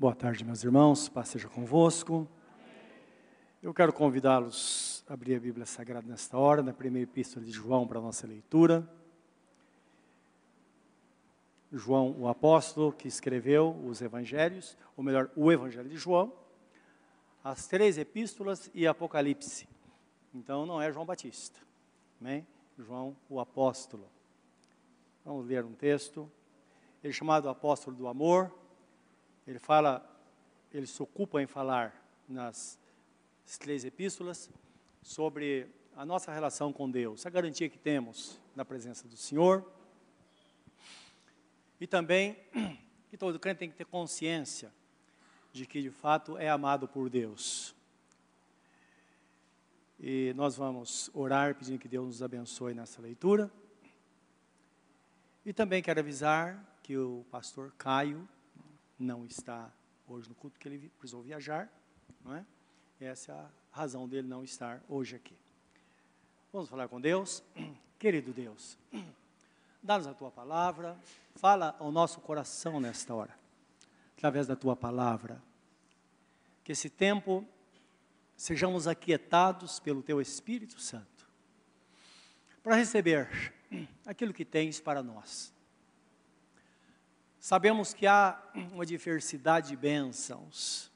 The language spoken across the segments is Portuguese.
Boa tarde, meus irmãos, paz seja convosco. Eu quero convidá-los a abrir a Bíblia Sagrada nesta hora, na primeira epístola de João para a nossa leitura. João, o apóstolo que escreveu os evangelhos, ou melhor, o evangelho de João, as três epístolas e Apocalipse. Então não é João Batista, amém? João, o apóstolo. Vamos ler um texto. Ele é chamado apóstolo do amor. Ele fala, ele se ocupa em falar nas três epístolas sobre a nossa relação com Deus, a garantia que temos na presença do Senhor. E também que todo crente tem que ter consciência de que de fato é amado por Deus. E nós vamos orar pedindo que Deus nos abençoe nessa leitura. E também quero avisar que o pastor Caio não está hoje no culto, que ele precisou viajar, não é? Essa é a razão dele não estar hoje aqui. Vamos falar com Deus. Querido Deus, dá-nos a tua palavra, fala ao nosso coração nesta hora, através da tua palavra. Que esse tempo sejamos aquietados pelo teu Espírito Santo, para receber aquilo que tens para nós. Sabemos que há uma diversidade de bênçãos,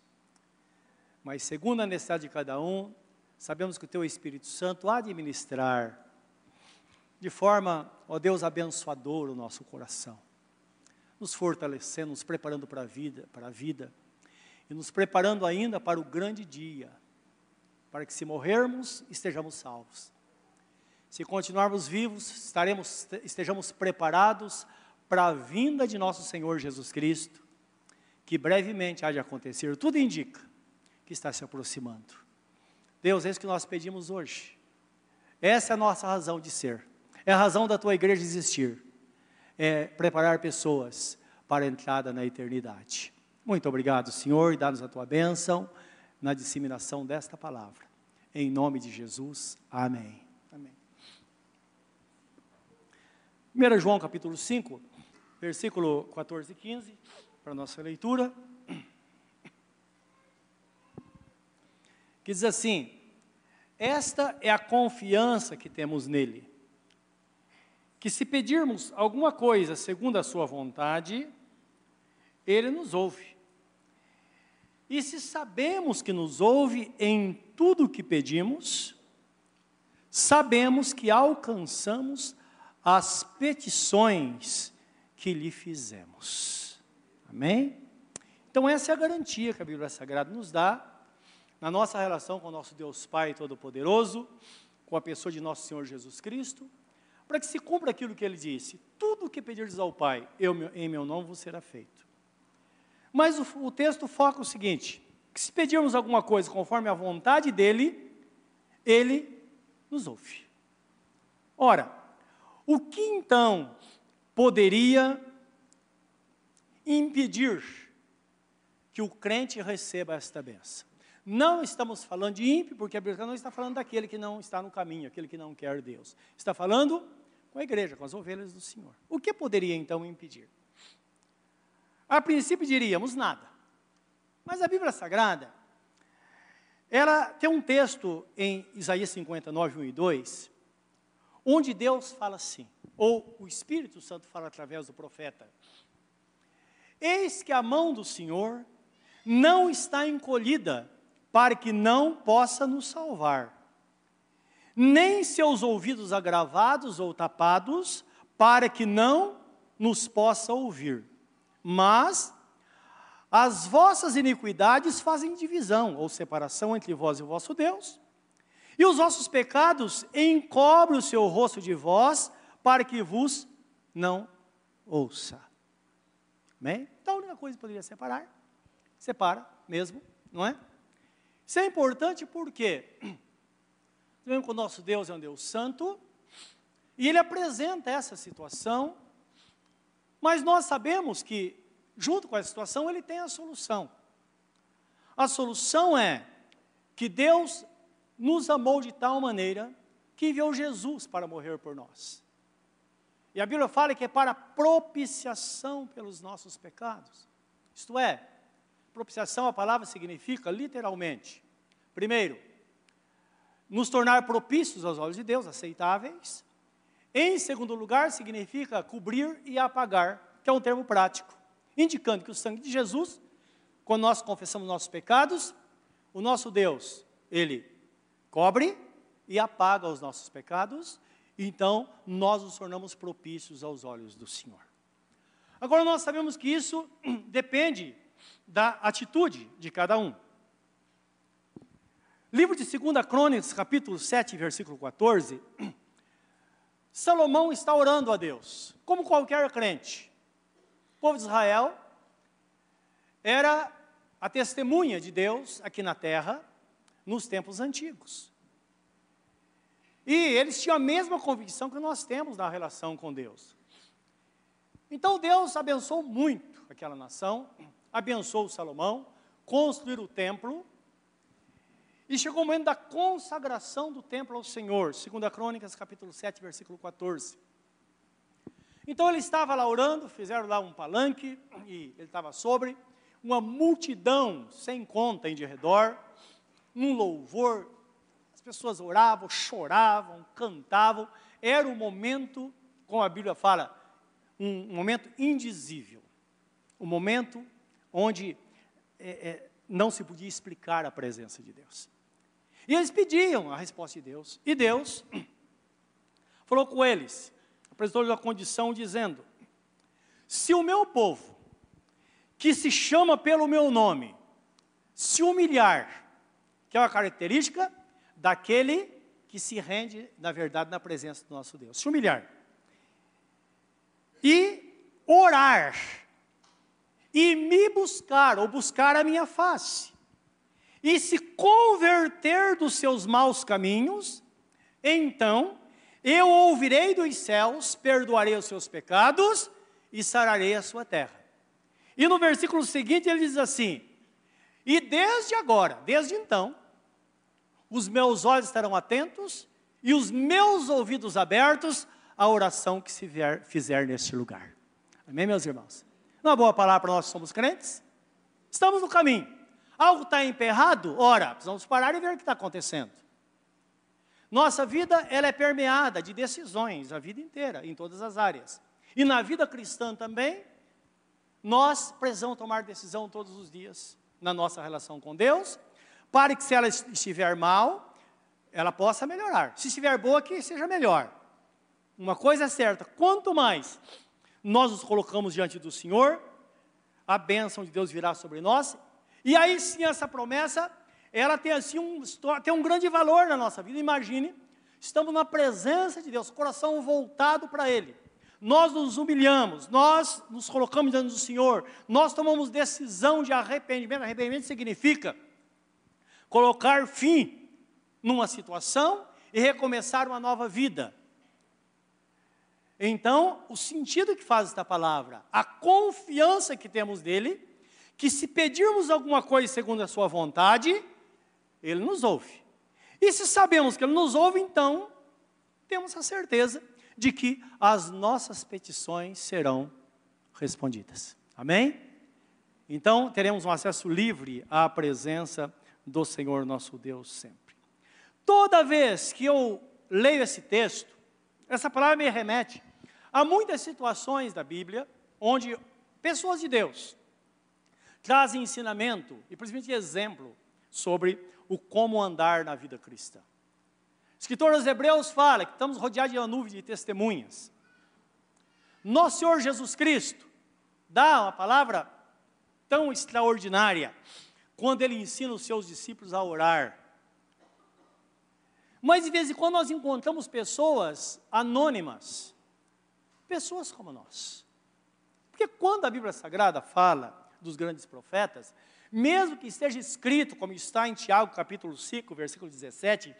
mas segundo a necessidade de cada um, sabemos que o Teu Espírito Santo há de ministrar de forma, ó Deus, abençoadora o nosso coração, nos fortalecendo, nos preparando para a vida, para a vida, e nos preparando ainda para o grande dia, para que se morrermos, estejamos salvos. Se continuarmos vivos, estaremos, estejamos preparados para a vinda de nosso Senhor Jesus Cristo, que brevemente há de acontecer. Tudo indica que está se aproximando. Deus, é isso que nós pedimos hoje. Essa é a nossa razão de ser. É a razão da tua igreja existir. É preparar pessoas para a entrada na eternidade. Muito obrigado, Senhor, e dá-nos a tua bênção na disseminação desta palavra. Em nome de Jesus, amém. amém. 1 João capítulo 5, versículo 14 e 15, para a nossa leitura. Que diz assim: Esta é a confiança que temos nele, que se pedirmos alguma coisa segundo a Sua vontade, Ele nos ouve. E se sabemos que nos ouve em tudo o que pedimos, sabemos que alcançamos as petições que lhe fizemos. Amém? Então, essa é a garantia que a Bíblia Sagrada nos dá na nossa relação com o nosso Deus Pai Todo-Poderoso, com a pessoa de nosso Senhor Jesus Cristo, para que se cumpra aquilo que ele disse: tudo o que pedirdes ao Pai, eu, em meu nome vos será feito. Mas o, o texto foca o seguinte: que se pedirmos alguma coisa conforme a vontade dele, ele nos ouve. Ora, o que então poderia impedir que o crente receba esta benção. Não estamos falando de ímpio, porque a Bíblia não está falando daquele que não está no caminho, aquele que não quer Deus. Está falando com a igreja, com as ovelhas do Senhor. O que poderia então impedir? A princípio diríamos nada. Mas a Bíblia Sagrada, ela tem um texto em Isaías 59, 1 e 2, onde Deus fala assim: ou o Espírito Santo fala através do profeta. Eis que a mão do Senhor não está encolhida para que não possa nos salvar, nem seus ouvidos agravados ou tapados para que não nos possa ouvir. Mas as vossas iniquidades fazem divisão ou separação entre vós e o vosso Deus, e os vossos pecados encobrem o seu rosto de vós para que vos não ouça. Amém? Então a única coisa que poderia separar, separa mesmo, não é? Isso é importante porque vemos que o nosso Deus é um Deus santo, e ele apresenta essa situação, mas nós sabemos que, junto com essa situação, ele tem a solução. A solução é que Deus nos amou de tal maneira que enviou Jesus para morrer por nós. E a Bíblia fala que é para propiciação pelos nossos pecados. Isto é, propiciação, a palavra significa literalmente, primeiro, nos tornar propícios aos olhos de Deus, aceitáveis. Em segundo lugar, significa cobrir e apagar, que é um termo prático, indicando que o sangue de Jesus, quando nós confessamos nossos pecados, o nosso Deus, ele cobre e apaga os nossos pecados, então nós nos tornamos propícios aos olhos do Senhor. Agora nós sabemos que isso depende da atitude de cada um. Livro de 2 Crônicas, capítulo 7, versículo 14. Salomão está orando a Deus, como qualquer crente. O povo de Israel era a testemunha de Deus aqui na terra, nos tempos antigos. E eles tinham a mesma convicção que nós temos na relação com Deus. Então Deus abençoou muito aquela nação, abençoou Salomão, construir o templo, e chegou o momento da consagração do templo ao Senhor, 2 Crônicas, capítulo 7, versículo 14. Então ele estava lá orando, fizeram lá um palanque, e ele estava sobre, uma multidão sem conta em redor, um louvor, pessoas oravam, choravam, cantavam, era um momento, como a Bíblia fala, um, momento indizível, um momento onde é, é, não se podia explicar a presença de Deus. E eles pediam a resposta de Deus. E Deus falou com eles, apresentou-lhes a condição dizendo: Se o meu povo, que se chama pelo meu nome, se humilhar, que é uma característica daquele que se rende, na verdade, na presença do nosso Deus, se humilhar, e orar, e me buscar, ou buscar a minha face, e se converter dos seus maus caminhos, então eu ouvirei dos céus, perdoarei os seus pecados e sararei a sua terra. E no versículo seguinte ele diz assim: E desde agora, desde então, os meus olhos estarão atentos e os meus ouvidos abertos à oração que se vier, fizer neste lugar. Amém, meus irmãos? Uma boa palavra para nós que somos crentes? Estamos no caminho. Algo está emperrado? Ora, precisamos parar e ver o que está acontecendo. Nossa vida ela é permeada de decisões a vida inteira, em todas as áreas. E na vida cristã também, nós precisamos tomar decisão todos os dias na nossa relação com Deus, para que se ela estiver mal, ela possa melhorar. Se estiver boa, que seja melhor. Uma coisa é certa, quanto mais nós nos colocamos diante do Senhor, a bênção de Deus virá sobre nós e aí sim essa promessa, ela tem assim um, tem um grande valor na nossa vida. Imagine, estamos na presença de Deus, coração voltado para Ele. Nós nos humilhamos, nós nos colocamos diante do Senhor, nós tomamos decisão de arrependimento. Arrependimento significa colocar fim numa situação e recomeçar uma nova vida. Então, o sentido que faz esta palavra, a confiança que temos nele, que se pedirmos alguma coisa segundo a sua vontade, ele nos ouve. E se sabemos que ele nos ouve, então temos a certeza de que as nossas petições serão respondidas. Amém? Então teremos um acesso livre à presença do Senhor nosso Deus sempre. Toda vez que eu leio esse texto, essa palavra me remete a muitas situações da Bíblia onde pessoas de Deus trazem ensinamento e principalmente exemplo sobre o como andar na vida cristã. O escritor dos Hebreus fala que estamos rodeados de uma nuvem de testemunhas. Nosso Senhor Jesus Cristo dá uma palavra tão extraordinária quando ele ensina os seus discípulos a orar. Mas de vez em quando nós encontramos pessoas anônimas, pessoas como nós. Porque quando a Bíblia Sagrada fala dos grandes profetas, mesmo que esteja escrito, como está em Tiago capítulo 5, versículo 17,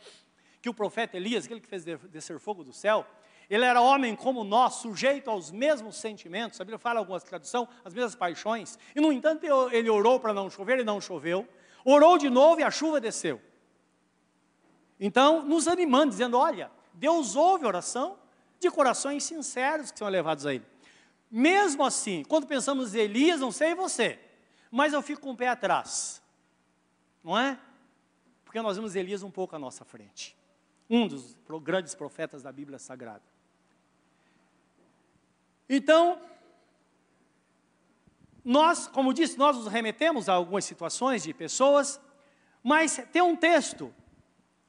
que o profeta Elias, aquele que fez descer fogo do céu, ele era homem como nós, sujeito aos mesmos sentimentos, a Bíblia fala algumas traduções, as mesmas paixões, e no entanto ele orou para não chover e não choveu, orou de novo e a chuva desceu. Então, nos animando, dizendo: olha, Deus ouve oração de corações sinceros que são levados a Ele. Mesmo assim, quando pensamos em Elias, não sei você, mas eu fico com o pé atrás. Não é? Porque nós vemos Elias um pouco à nossa frente. Um dos grandes profetas da Bíblia Sagrada. Então, nós, como disse, nós nos remetemos a algumas situações de pessoas, mas tem um texto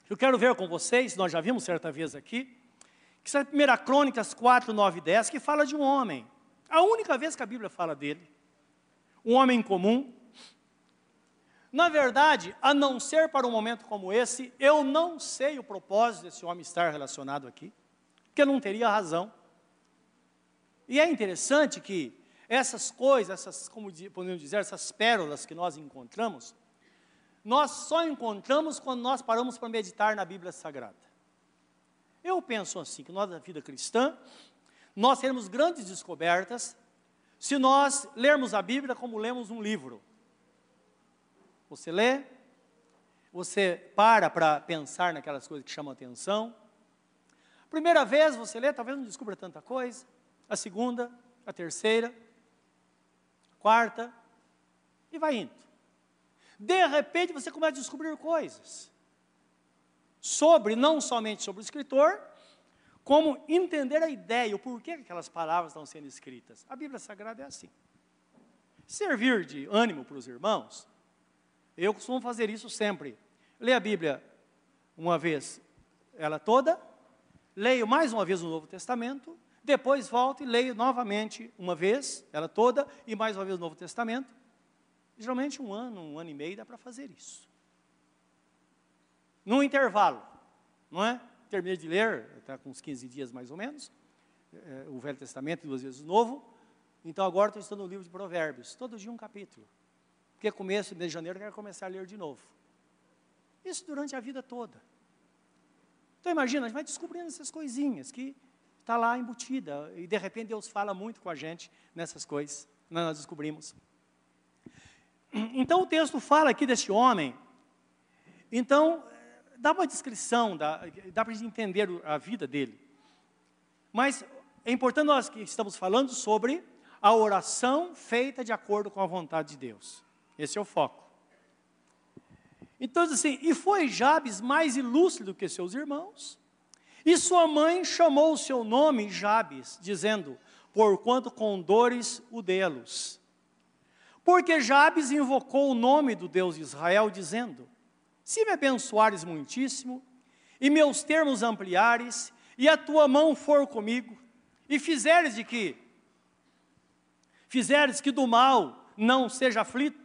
que eu quero ver com vocês, nós já vimos certa vez aqui, que é a 1 Crônicas 4, 9 e 10, que fala de um homem. A única vez que a Bíblia fala dele. Um homem comum. Na verdade, a não ser para um momento como esse, eu não sei o propósito desse homem estar relacionado aqui, porque não teria razão. E é interessante que essas coisas, essas, como podemos dizer, essas pérolas que nós encontramos, nós só encontramos quando nós paramos para meditar na Bíblia Sagrada. Eu penso assim, que nós da vida cristã, nós teremos grandes descobertas se nós lermos a Bíblia como lemos um livro. Você lê, você para para pensar naquelas coisas que chamam atenção. Primeira vez você lê, talvez não descubra tanta coisa. A segunda, a terceira, quarta, e vai indo. De repente você começa a descobrir coisas sobre, não somente sobre o escritor, como entender a ideia, o porquê aquelas palavras estão sendo escritas. A Bíblia Sagrada é assim. Servir de ânimo para os irmãos, eu costumo fazer isso sempre. Leio a Bíblia uma vez, ela toda, leio mais uma vez o Novo Testamento, depois volto e leio novamente uma vez, ela toda, e mais uma vez o Novo Testamento. Geralmente um ano, um ano e meio dá para fazer isso. Num intervalo, não é? Terminei de ler, está com uns 15 dias mais ou menos, é, o Velho Testamento, duas vezes o Novo. Então agora estou estudando o livro de Provérbios, todo dia um capítulo. Porque começo de janeiro eu quero começar a ler de novo. Isso durante a vida toda. Então imagina, a gente vai descobrindo essas coisinhas que está lá embutida. E de repente Deus fala muito com a gente nessas coisas, nós descobrimos. Então o texto fala aqui desse homem. Então, dá uma descrição, dá, dá para entender a vida dele. Mas é importante nós que estamos falando sobre a oração feita de acordo com a vontade de Deus. Esse é o foco. Então, assim, e foi Jabes mais ilustre do que seus irmãos, e sua mãe chamou o seu nome Jabes, dizendo: Porquanto com dores o delos. Porque Jabes invocou o nome do Deus de Israel, dizendo: Se me abençoares muitíssimo, e meus termos ampliares, e a tua mão for comigo, e fizeres de que? Fizeres que do mal não seja aflito.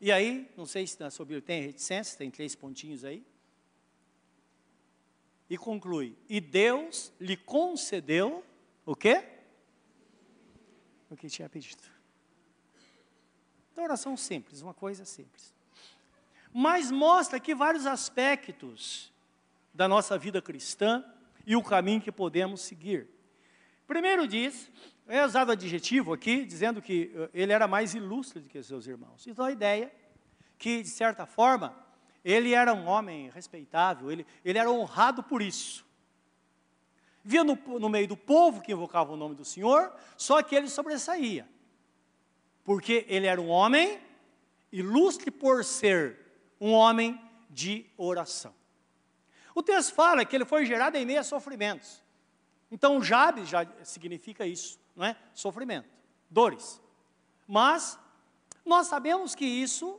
E aí, não sei se na sua Bíblia tem reticência, tem três pontinhos aí e conclui: E Deus lhe concedeu o quê? O que tinha pedido. Então, oração simples, uma coisa simples. Mas mostra aqui vários aspectos da nossa vida cristã e o caminho que podemos seguir. Primeiro diz, é usado adjetivo aqui, dizendo que eh, ele era mais ilustre do que seus irmãos. Então a ideia que, de certa forma, ele era um homem respeitável, ele, ele era honrado por isso. Via no, no meio do povo que invocava o nome do Senhor, só que ele sobressaía. Porque ele era um homem ilustre por ser um homem de oração. O texto fala que ele foi gerado em meio a sofrimentos. Então, Jabes já significa isso, não é? Sofrimento, dores. Mas nós sabemos que isso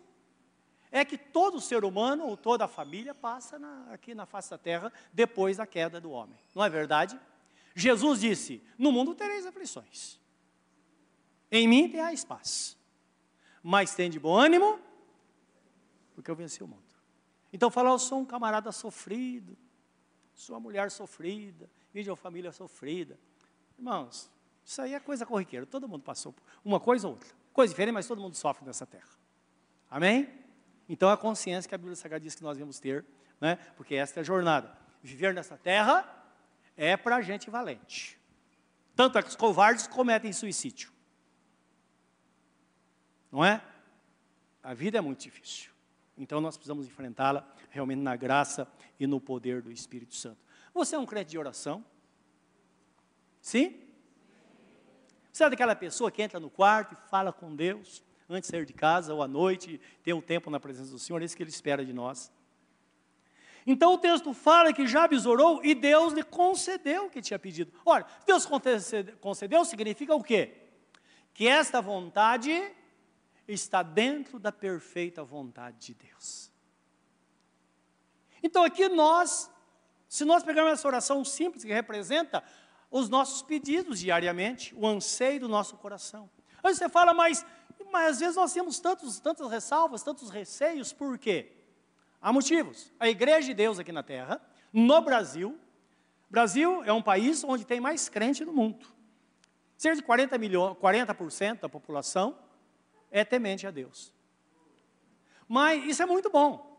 é que todo ser humano ou toda a família passa na, aqui na face da terra depois da queda do homem. Não é verdade? Jesus disse: No mundo tereis aflições. Em mim terá espaço. Mas tem de bom ânimo, porque eu venci o mundo. Então falar, eu sou um camarada sofrido, sou uma mulher sofrida, de uma família sofrida. Irmãos, isso aí é coisa corriqueira, todo mundo passou por uma coisa ou outra. Coisa diferente, mas todo mundo sofre nessa terra. Amém? Então, a consciência que a Bíblia Sagrada diz que nós devemos ter, né? porque esta é a jornada. Viver nessa terra é para gente valente. Tanto é que os covardes cometem suicídio. Não é? A vida é muito difícil. Então, nós precisamos enfrentá-la realmente na graça e no poder do Espírito Santo. Você é um crente de oração? Sim? Você é daquela pessoa que entra no quarto e fala com Deus antes de sair de casa ou à noite, ter um tempo na presença do Senhor, é isso que Ele espera de nós. Então o texto fala que Jabes orou e Deus lhe concedeu o que tinha pedido. Olha, Deus concedeu significa o quê? Que esta vontade está dentro da perfeita vontade de Deus. Então aqui nós, se nós pegarmos essa oração simples que representa os nossos pedidos diariamente, o anseio do nosso coração. Aí você fala, mas, mas às vezes nós temos tantos, tantas ressalvas, tantos receios, por quê? Há motivos. A igreja de Deus aqui na Terra, no Brasil, Brasil é um país onde tem mais crente no mundo. Cerca de 40 milhões, 40% da população é temente a Deus. Mas isso é muito bom.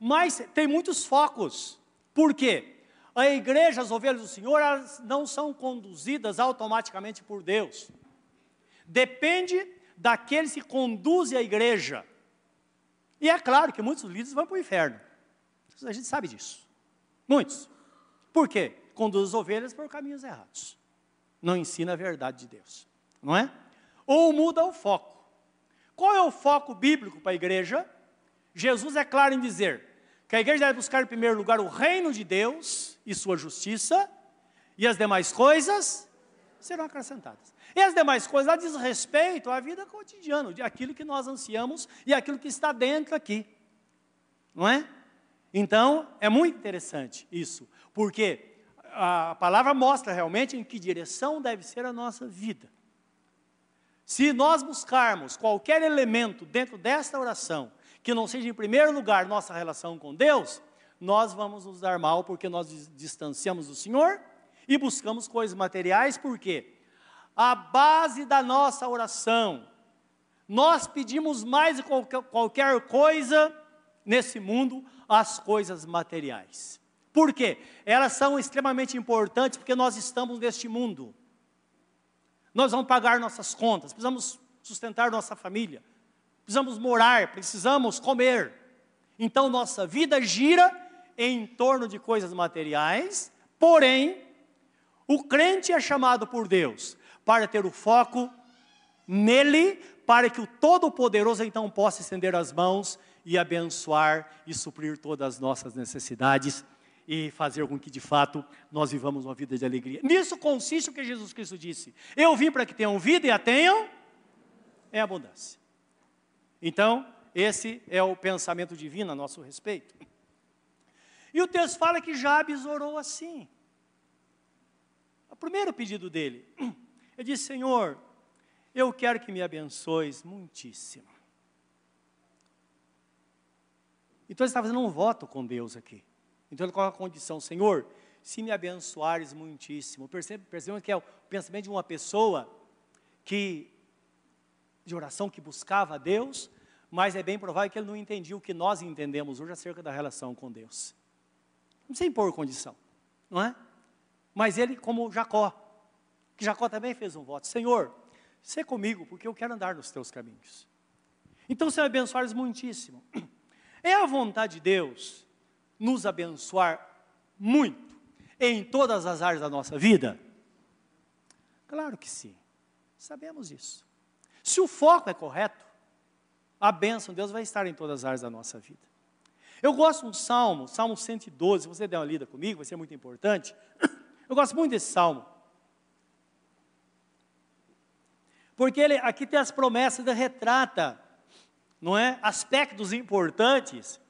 Mas tem muitos focos. Por quê? A igreja, as ovelhas do Senhor, elas não são conduzidas automaticamente por Deus. Depende daqueles que conduzem a igreja. E é claro que muitos líderes vão para o inferno. A gente sabe disso. Muitos. Por quê? Conduz as ovelhas por caminhos errados. Não ensina a verdade de Deus. Não é? Ou muda o foco. Qual é o foco bíblico para a igreja? Jesus é claro em dizer que a igreja deve buscar em primeiro lugar o reino de Deus e sua justiça, e as demais coisas serão acrescentadas. E as demais coisas lá diz respeito à vida cotidiana, de aquilo que nós ansiamos e aquilo que está dentro aqui. Não é? Então, é muito interessante isso, porque a palavra mostra realmente em que direção deve ser a nossa vida. Se nós buscarmos qualquer elemento dentro desta oração que não seja em primeiro lugar nossa relação com Deus, nós vamos nos dar mal porque nós distanciamos do Senhor e buscamos coisas materiais, por quê? A base da nossa oração, nós pedimos mais qualquer, qualquer coisa nesse mundo, as coisas materiais. Por quê? Elas são extremamente importantes porque nós estamos neste mundo. Nós vamos pagar nossas contas, precisamos sustentar nossa família, precisamos morar, precisamos comer. Então nossa vida gira em torno de coisas materiais, porém, o crente é chamado por Deus para ter o foco nele, para que o Todo-Poderoso então possa estender as mãos e abençoar e suprir todas as nossas necessidades e fazer com que de fato nós vivamos uma vida de alegria. Nisso consiste o que Jesus Cristo disse: Eu vim para que tenham vida e a tenham em abundância. Então, esse é o pensamento divino a nosso respeito. E o texto fala que Jabes orou assim. O primeiro pedido dele, ele disse: Senhor, eu quero que me abençoes muitíssimo. Então ele está fazendo um voto com Deus aqui. Então ele coloca a condição: Senhor, se me abençoares muitíssimo. Percebemos que é o pensamento de uma pessoa que de oração que buscava a Deus, mas é bem provável que ele não entendia o que nós entendemos hoje acerca da relação com Deus. Não precisa impor condição, não é? Mas ele, como Jacó, Jacó também fez um voto: Senhor, sê comigo, porque eu quero andar nos teus caminhos. Então, Senhor, abençoares muitíssimo. É a vontade de Deus nos abençoar muito em todas as áreas da nossa vida? Claro que sim, sabemos isso. Se o foco é correto, a bênção de Deus vai estar em todas as áreas da nossa vida. Eu gosto de um salmo, Salmo 112, se você der uma lida comigo, vai ser muito importante. Eu gosto muito desse salmo. Porque ele, aqui tem as promessas da retrata, não é? Aspectos importantes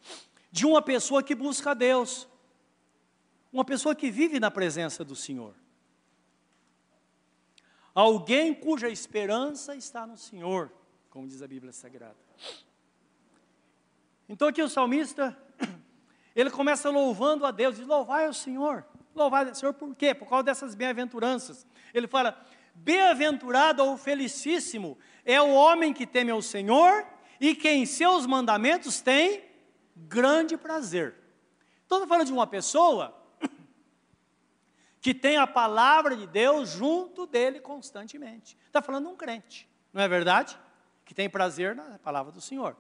de uma pessoa que busca a Deus. Uma pessoa que vive na presença do Senhor. Alguém cuja esperança está no Senhor, como diz a Bíblia Sagrada. Então aqui o salmista, ele começa louvando a Deus, diz, louvai ao Senhor. Louvai ao Senhor por quê? Por causa dessas bem-aventuranças. Ele fala, bem-aventurado ou felicíssimo é o homem que teme ao Senhor e que em seus mandamentos tem grande prazer. Então, falando de uma pessoa que tem a palavra de Deus junto dele constantemente. Está falando de um crente, não é verdade? Que tem prazer na palavra do Senhor.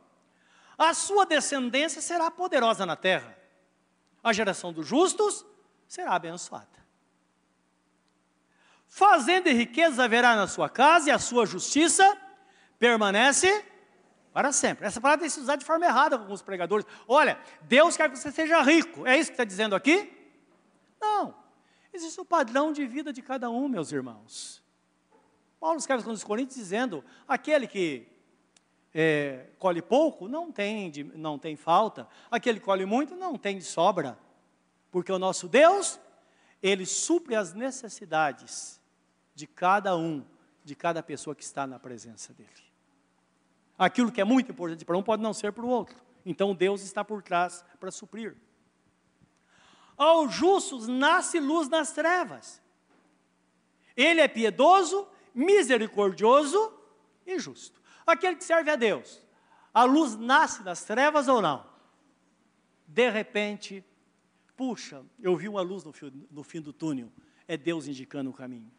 A sua descendência será poderosa na terra. A geração dos justos será abençoada. Fazenda e riqueza haverá na sua casa, e a sua justiça permanece para sempre. Essa palavra tem sido usada de forma errada com alguns pregadores. Olha, Deus quer que você seja rico. É isso que está dizendo aqui? Não. Existe o padrão de vida de cada um, meus irmãos. Paulo escreve com os Coríntios dizendo: aquele que é, colhe pouco não tem, de, não tem falta, aquele que colhe muito não tem de sobra, porque o nosso Deus, ele supre as necessidades de cada um, de cada pessoa que está na presença dele. Aquilo que é muito importante para um pode não ser para o outro. Então Deus está por trás para suprir. Aos justos nasce luz nas trevas. Ele é piedoso, misericordioso e justo. Aquele que serve a Deus, a luz nasce das trevas ou não? De repente, puxa, eu vi uma luz no fim, no fim do túnel. É Deus indicando o caminho.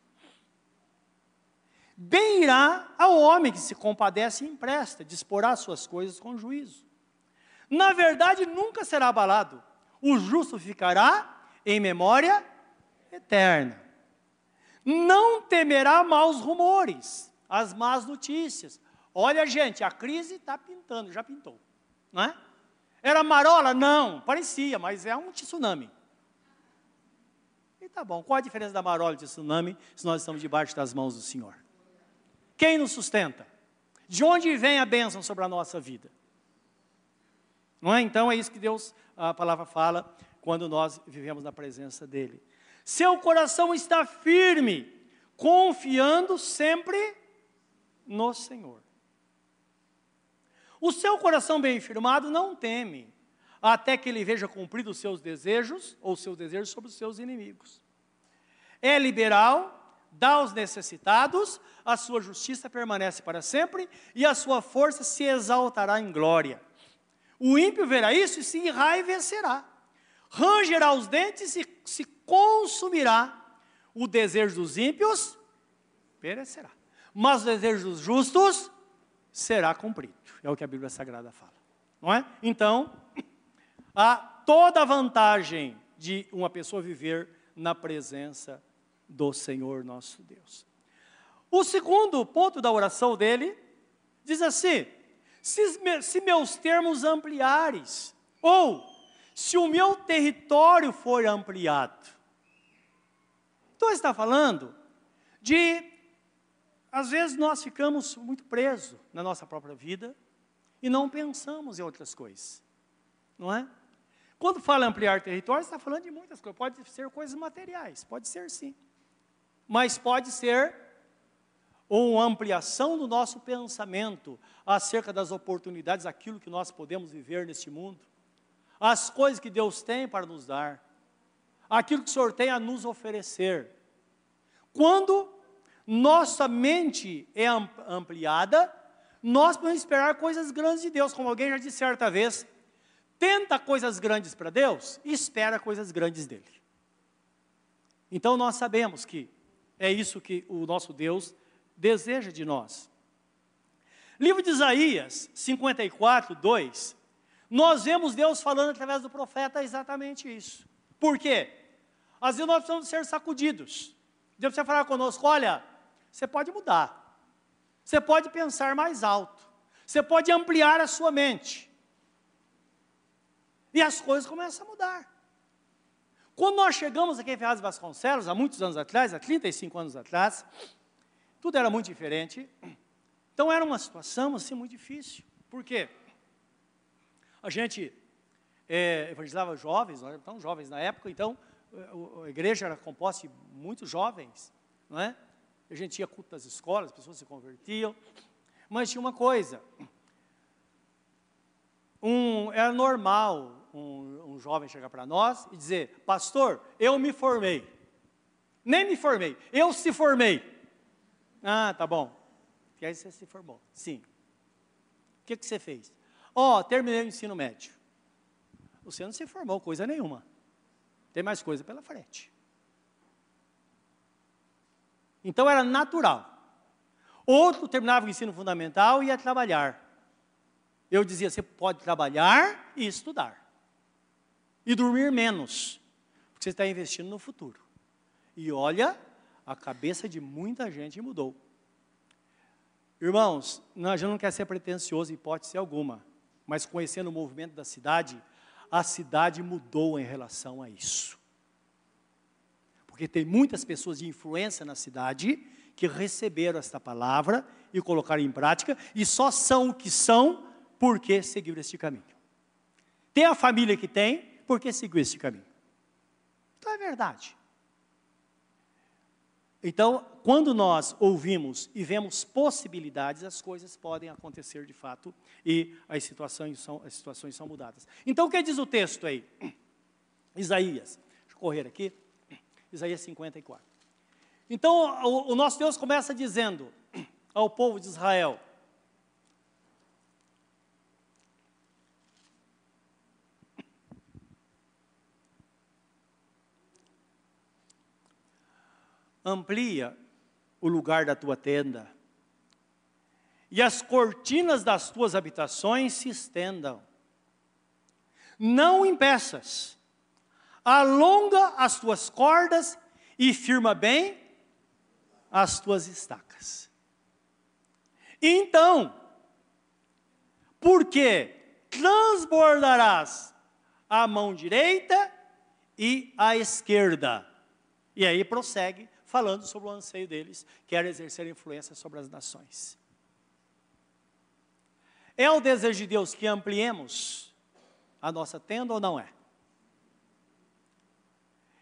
Bem irá ao homem que se compadece e empresta, disporá suas coisas com juízo. Na verdade, nunca será abalado, o justo ficará em memória eterna. Não temerá maus rumores, as más notícias. Olha, gente, a crise está pintando, já pintou, não é? Era marola? Não, parecia, mas é um tsunami. E tá bom, qual a diferença da marola e do tsunami se nós estamos debaixo das mãos do Senhor? Quem nos sustenta? De onde vem a bênção sobre a nossa vida? Não é? Então é isso que Deus, a palavra fala quando nós vivemos na presença dele. Seu coração está firme, confiando sempre no Senhor. O seu coração bem firmado não teme, até que ele veja cumpridos os seus desejos, ou seus desejos sobre os seus inimigos. É liberal, dá aos necessitados, a sua justiça permanece para sempre, e a sua força se exaltará em glória. O ímpio verá isso e se enraivecerá. Rangerá os dentes e se consumirá. O desejo dos ímpios perecerá. Mas o desejo dos justos será cumprido. É o que a Bíblia Sagrada fala. Não é? Então, há toda a vantagem de uma pessoa viver na presença do Senhor nosso Deus. O segundo ponto da oração dele diz assim: se, se meus termos ampliares, ou se o meu território for ampliado. Então, ele está falando de, às vezes, nós ficamos muito presos na nossa própria vida e não pensamos em outras coisas, não é? Quando fala ampliar território, está falando de muitas coisas. Pode ser coisas materiais, pode ser sim mas pode ser uma ampliação do nosso pensamento acerca das oportunidades, aquilo que nós podemos viver neste mundo, as coisas que Deus tem para nos dar, aquilo que o Senhor tem a nos oferecer. Quando nossa mente é ampliada, nós podemos esperar coisas grandes de Deus, como alguém já disse certa vez, tenta coisas grandes para Deus espera coisas grandes dele. Então nós sabemos que é isso que o nosso Deus deseja de nós. Livro de Isaías 54, 2. Nós vemos Deus falando através do profeta exatamente isso. Por quê? Às vezes nós precisamos ser sacudidos. Deus precisa falar conosco: olha, você pode mudar. Você pode pensar mais alto. Você pode ampliar a sua mente. E as coisas começam a mudar. Quando nós chegamos aqui em Ferraz Vasconcelos, há muitos anos atrás, há 35 anos atrás, tudo era muito diferente. Então era uma situação assim muito difícil. Por quê? A gente é, evangelizava jovens, nós éramos tão jovens na época, então a igreja era composta de muitos jovens, não é? A gente tinha culto nas escolas, as pessoas se convertiam, mas tinha uma coisa, um, era normal um, um jovem chegar para nós e dizer: Pastor, eu me formei. Nem me formei, eu se formei. Ah, tá bom. E aí você se formou? Sim. O que, que você fez? Ó, oh, terminei o ensino médio. Você não se formou coisa nenhuma. Tem mais coisa pela frente. Então era natural. Outro terminava o ensino fundamental e ia trabalhar. Eu dizia: você pode trabalhar e estudar e dormir menos, porque você está investindo no futuro. E olha, a cabeça de muita gente mudou. Irmãos, a gente não quer ser pretencioso em hipótese alguma, mas conhecendo o movimento da cidade, a cidade mudou em relação a isso. Porque tem muitas pessoas de influência na cidade que receberam esta palavra e colocaram em prática, e só são o que são porque seguiram este caminho. Tem a família que tem, porque seguiu este caminho. Então é verdade. Então, quando nós ouvimos e vemos possibilidades, as coisas podem acontecer de fato e as situações são, as situações são mudadas. Então, o que diz o texto aí? Isaías. Deixa eu correr aqui. Isaías 54. Então, o, o nosso Deus começa dizendo ao povo de Israel: amplia o lugar da tua tenda, e as cortinas das tuas habitações se estendam. Não impeças, alonga as tuas cordas e firma bem as tuas estacas. Então, porque transbordarás a mão direita e a esquerda. E aí prossegue falando sobre o anseio deles, que era exercer influência sobre as nações. É o desejo de Deus que ampliemos a nossa tenda ou não é?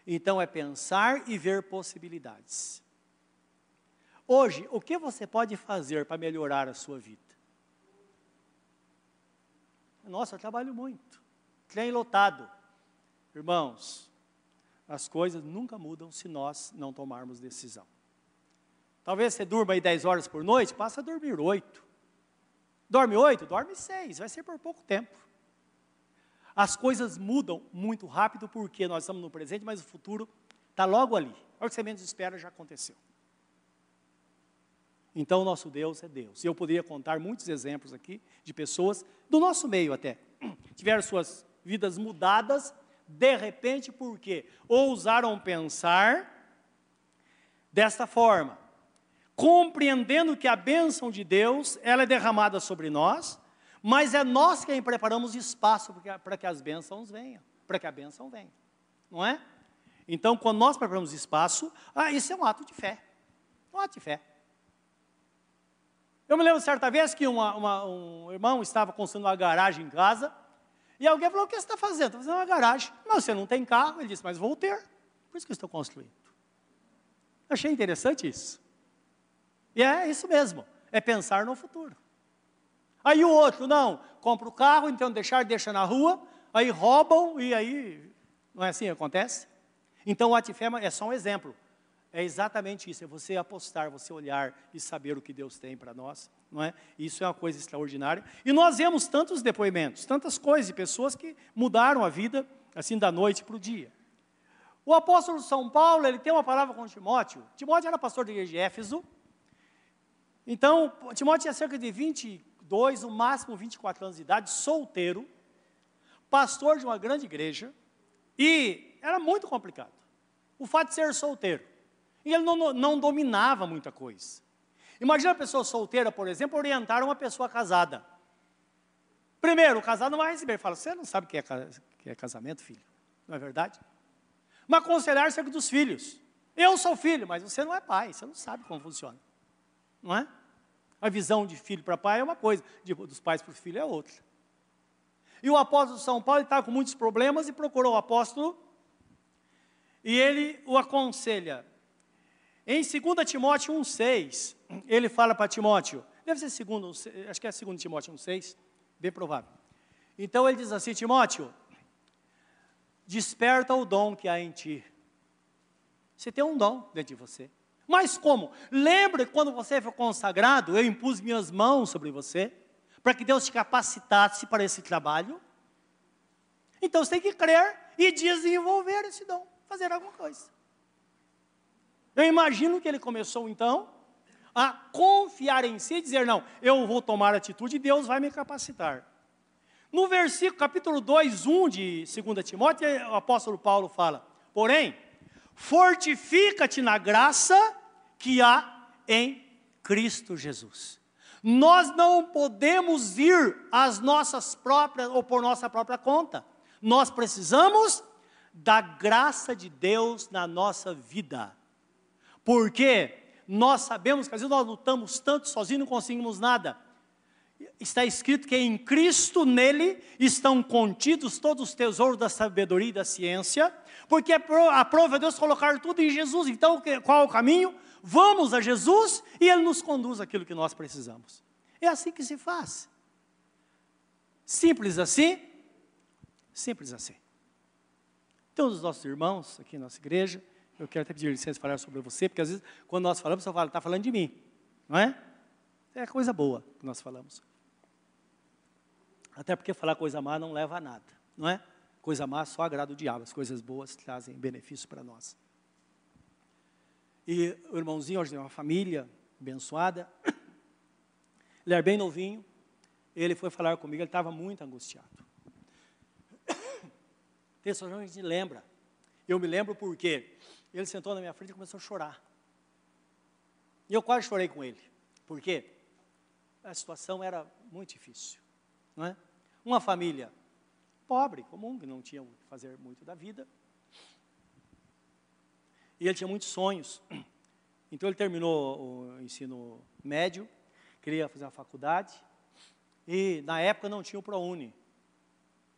Então é pensar e ver possibilidades. Hoje, o que você pode fazer para melhorar a sua vida? Nossa, eu trabalho muito. Trem lotado. Irmãos, as coisas nunca mudam se nós não tomarmos decisão. Talvez você durma aí 10 horas por noite, passa a dormir 8. Dorme 8? Dorme 6, vai ser por pouco tempo. As coisas mudam muito rápido porque nós estamos no presente, mas o futuro está logo ali. A hora que você menos espera já aconteceu. Então, o nosso Deus é Deus. E eu poderia contar muitos exemplos aqui de pessoas, do nosso meio até, tiveram suas vidas mudadas de repente, porque ousaram pensar desta forma, compreendendo que a bênção de Deus, ela é derramada sobre nós, mas é nós quem preparamos espaço para que as bênçãos venham, para que a bênção venha, não é? Então, quando nós preparamos espaço, ah, isso é um ato de fé, um ato de fé. Eu me lembro certa vez que uma, uma, um irmão estava construindo uma garagem em casa, e alguém falou: O que você está fazendo? Estou fazendo uma garagem. Mas você não tem carro? Ele disse: Mas vou ter. Por isso que eu estou construindo. Achei interessante isso. E é isso mesmo. É pensar no futuro. Aí o outro, não, compra o carro, então deixar, deixa na rua, aí roubam e aí. Não é assim que acontece? Então o Atifema é só um exemplo. É exatamente isso, é você apostar, você olhar e saber o que Deus tem para nós, não é? Isso é uma coisa extraordinária. E nós vemos tantos depoimentos, tantas coisas de pessoas que mudaram a vida assim da noite para o dia. O apóstolo São Paulo, ele tem uma palavra com Timóteo. Timóteo era pastor da igreja de Éfeso. Então, Timóteo tinha cerca de 22, no máximo 24 anos de idade, solteiro, pastor de uma grande igreja, e era muito complicado. O fato de ser solteiro. E ele não, não dominava muita coisa. Imagina a pessoa solteira, por exemplo, orientar uma pessoa casada. Primeiro, o casado não vai receber. Ele fala, você não sabe o que é, que é casamento, filho? Não é verdade? Mas aconselhar acerca dos filhos. Eu sou filho, mas você não é pai, você não sabe como funciona. Não é? A visão de filho para pai é uma coisa, de, dos pais para os filhos é outra. E o apóstolo São Paulo estava com muitos problemas e procurou o apóstolo, e ele o aconselha: em 2 Timóteo 1,6, ele fala para Timóteo, deve ser segundo, acho que é 2 Timóteo 1,6, bem provável. Então ele diz assim: Timóteo, desperta o dom que há em ti. Você tem um dom dentro de você. Mas como? Lembre quando você foi consagrado, eu impus minhas mãos sobre você, para que Deus te capacitasse para esse trabalho. Então você tem que crer e desenvolver esse dom, fazer alguma coisa. Eu imagino que ele começou então a confiar em si e dizer: Não, eu vou tomar atitude e Deus vai me capacitar. No versículo, capítulo 2, 1 de 2 Timóteo, o apóstolo Paulo fala: Porém, fortifica-te na graça que há em Cristo Jesus. Nós não podemos ir às nossas próprias ou por nossa própria conta. Nós precisamos da graça de Deus na nossa vida. Porque nós sabemos que às vezes nós lutamos tanto sozinhos, não conseguimos nada. Está escrito que em Cristo, nele, estão contidos todos os tesouros da sabedoria e da ciência, porque a prova é Deus colocar tudo em Jesus. Então, qual é o caminho? Vamos a Jesus e Ele nos conduz aquilo que nós precisamos. É assim que se faz. Simples assim? Simples assim. Então, os nossos irmãos aqui na nossa igreja, eu quero até pedir licença para falar sobre você, porque às vezes, quando nós falamos, você fala, está falando de mim, não é? É coisa boa que nós falamos. Até porque falar coisa má não leva a nada, não é? Coisa má só agrada o diabo, as coisas boas trazem benefício para nós. E o irmãozinho hoje tem uma família abençoada. Ele era bem novinho. Ele foi falar comigo, ele estava muito angustiado. Gente lembra. Eu me lembro porque ele sentou na minha frente e começou a chorar. E eu quase chorei com ele. Por quê? A situação era muito difícil. Não é? Uma família pobre, comum, que não tinha o que fazer muito da vida. E ele tinha muitos sonhos. Então ele terminou o ensino médio, queria fazer uma faculdade. E na época não tinha o ProUni.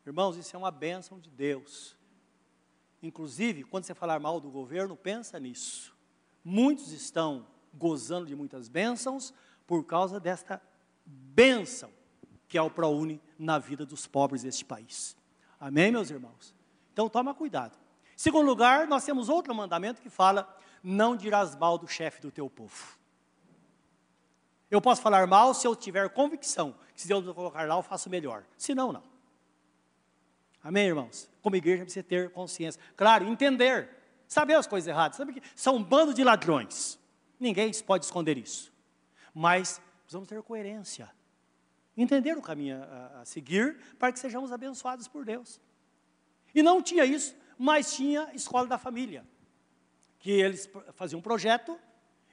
Irmãos, isso é uma bênção de Deus. Inclusive, quando você falar mal do governo, pensa nisso. Muitos estão gozando de muitas bênçãos por causa desta bênção que é o ProUni na vida dos pobres deste país. Amém, meus irmãos? Então toma cuidado. Segundo lugar, nós temos outro mandamento que fala: não dirás mal do chefe do teu povo. Eu posso falar mal se eu tiver convicção que se Deus me colocar lá, eu faço melhor. Se não, não. Amém, irmãos? Como igreja precisa ter consciência. Claro, entender. Saber as coisas erradas. Sabe que são um bando de ladrões. Ninguém pode esconder isso. Mas precisamos ter coerência. Entender o caminho a, a seguir para que sejamos abençoados por Deus. E não tinha isso, mas tinha escola da família. Que eles faziam um projeto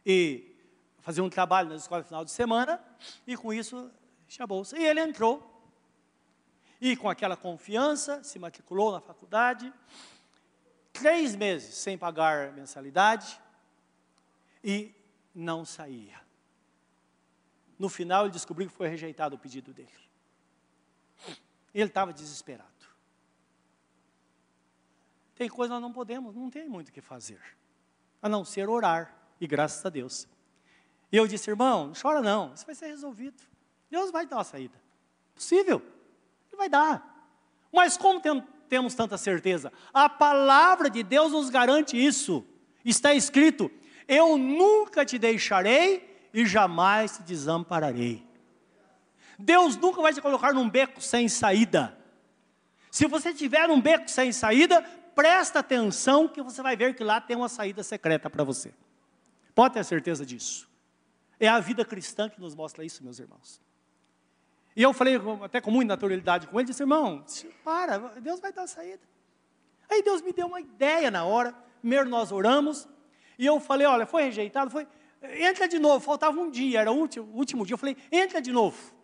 e faziam um trabalho na escola final de semana, e com isso tinha bolsa. E ele entrou e com aquela confiança, se matriculou na faculdade, três meses sem pagar mensalidade e não saía. No final, ele descobriu que foi rejeitado o pedido dele. Ele estava desesperado. Tem coisa que nós não podemos, não tem muito o que fazer, a não ser orar, e graças a Deus. E eu disse, irmão, não chora não, isso vai ser resolvido. Deus vai dar uma saída. Possível. Vai dar. Mas como tem, temos tanta certeza? A palavra de Deus nos garante isso. Está escrito: Eu nunca te deixarei e jamais te desampararei. Deus nunca vai te colocar num beco sem saída. Se você tiver um beco sem saída, presta atenção que você vai ver que lá tem uma saída secreta para você. Pode ter certeza disso. É a vida cristã que nos mostra isso, meus irmãos. E eu falei até com muita naturalidade com ele, disse, irmão, para, Deus vai dar saída. Aí Deus me deu uma ideia na hora, primeiro nós oramos, e eu falei, olha, foi rejeitado, foi, entra de novo, faltava um dia, era o último, último dia, eu falei, entra de novo.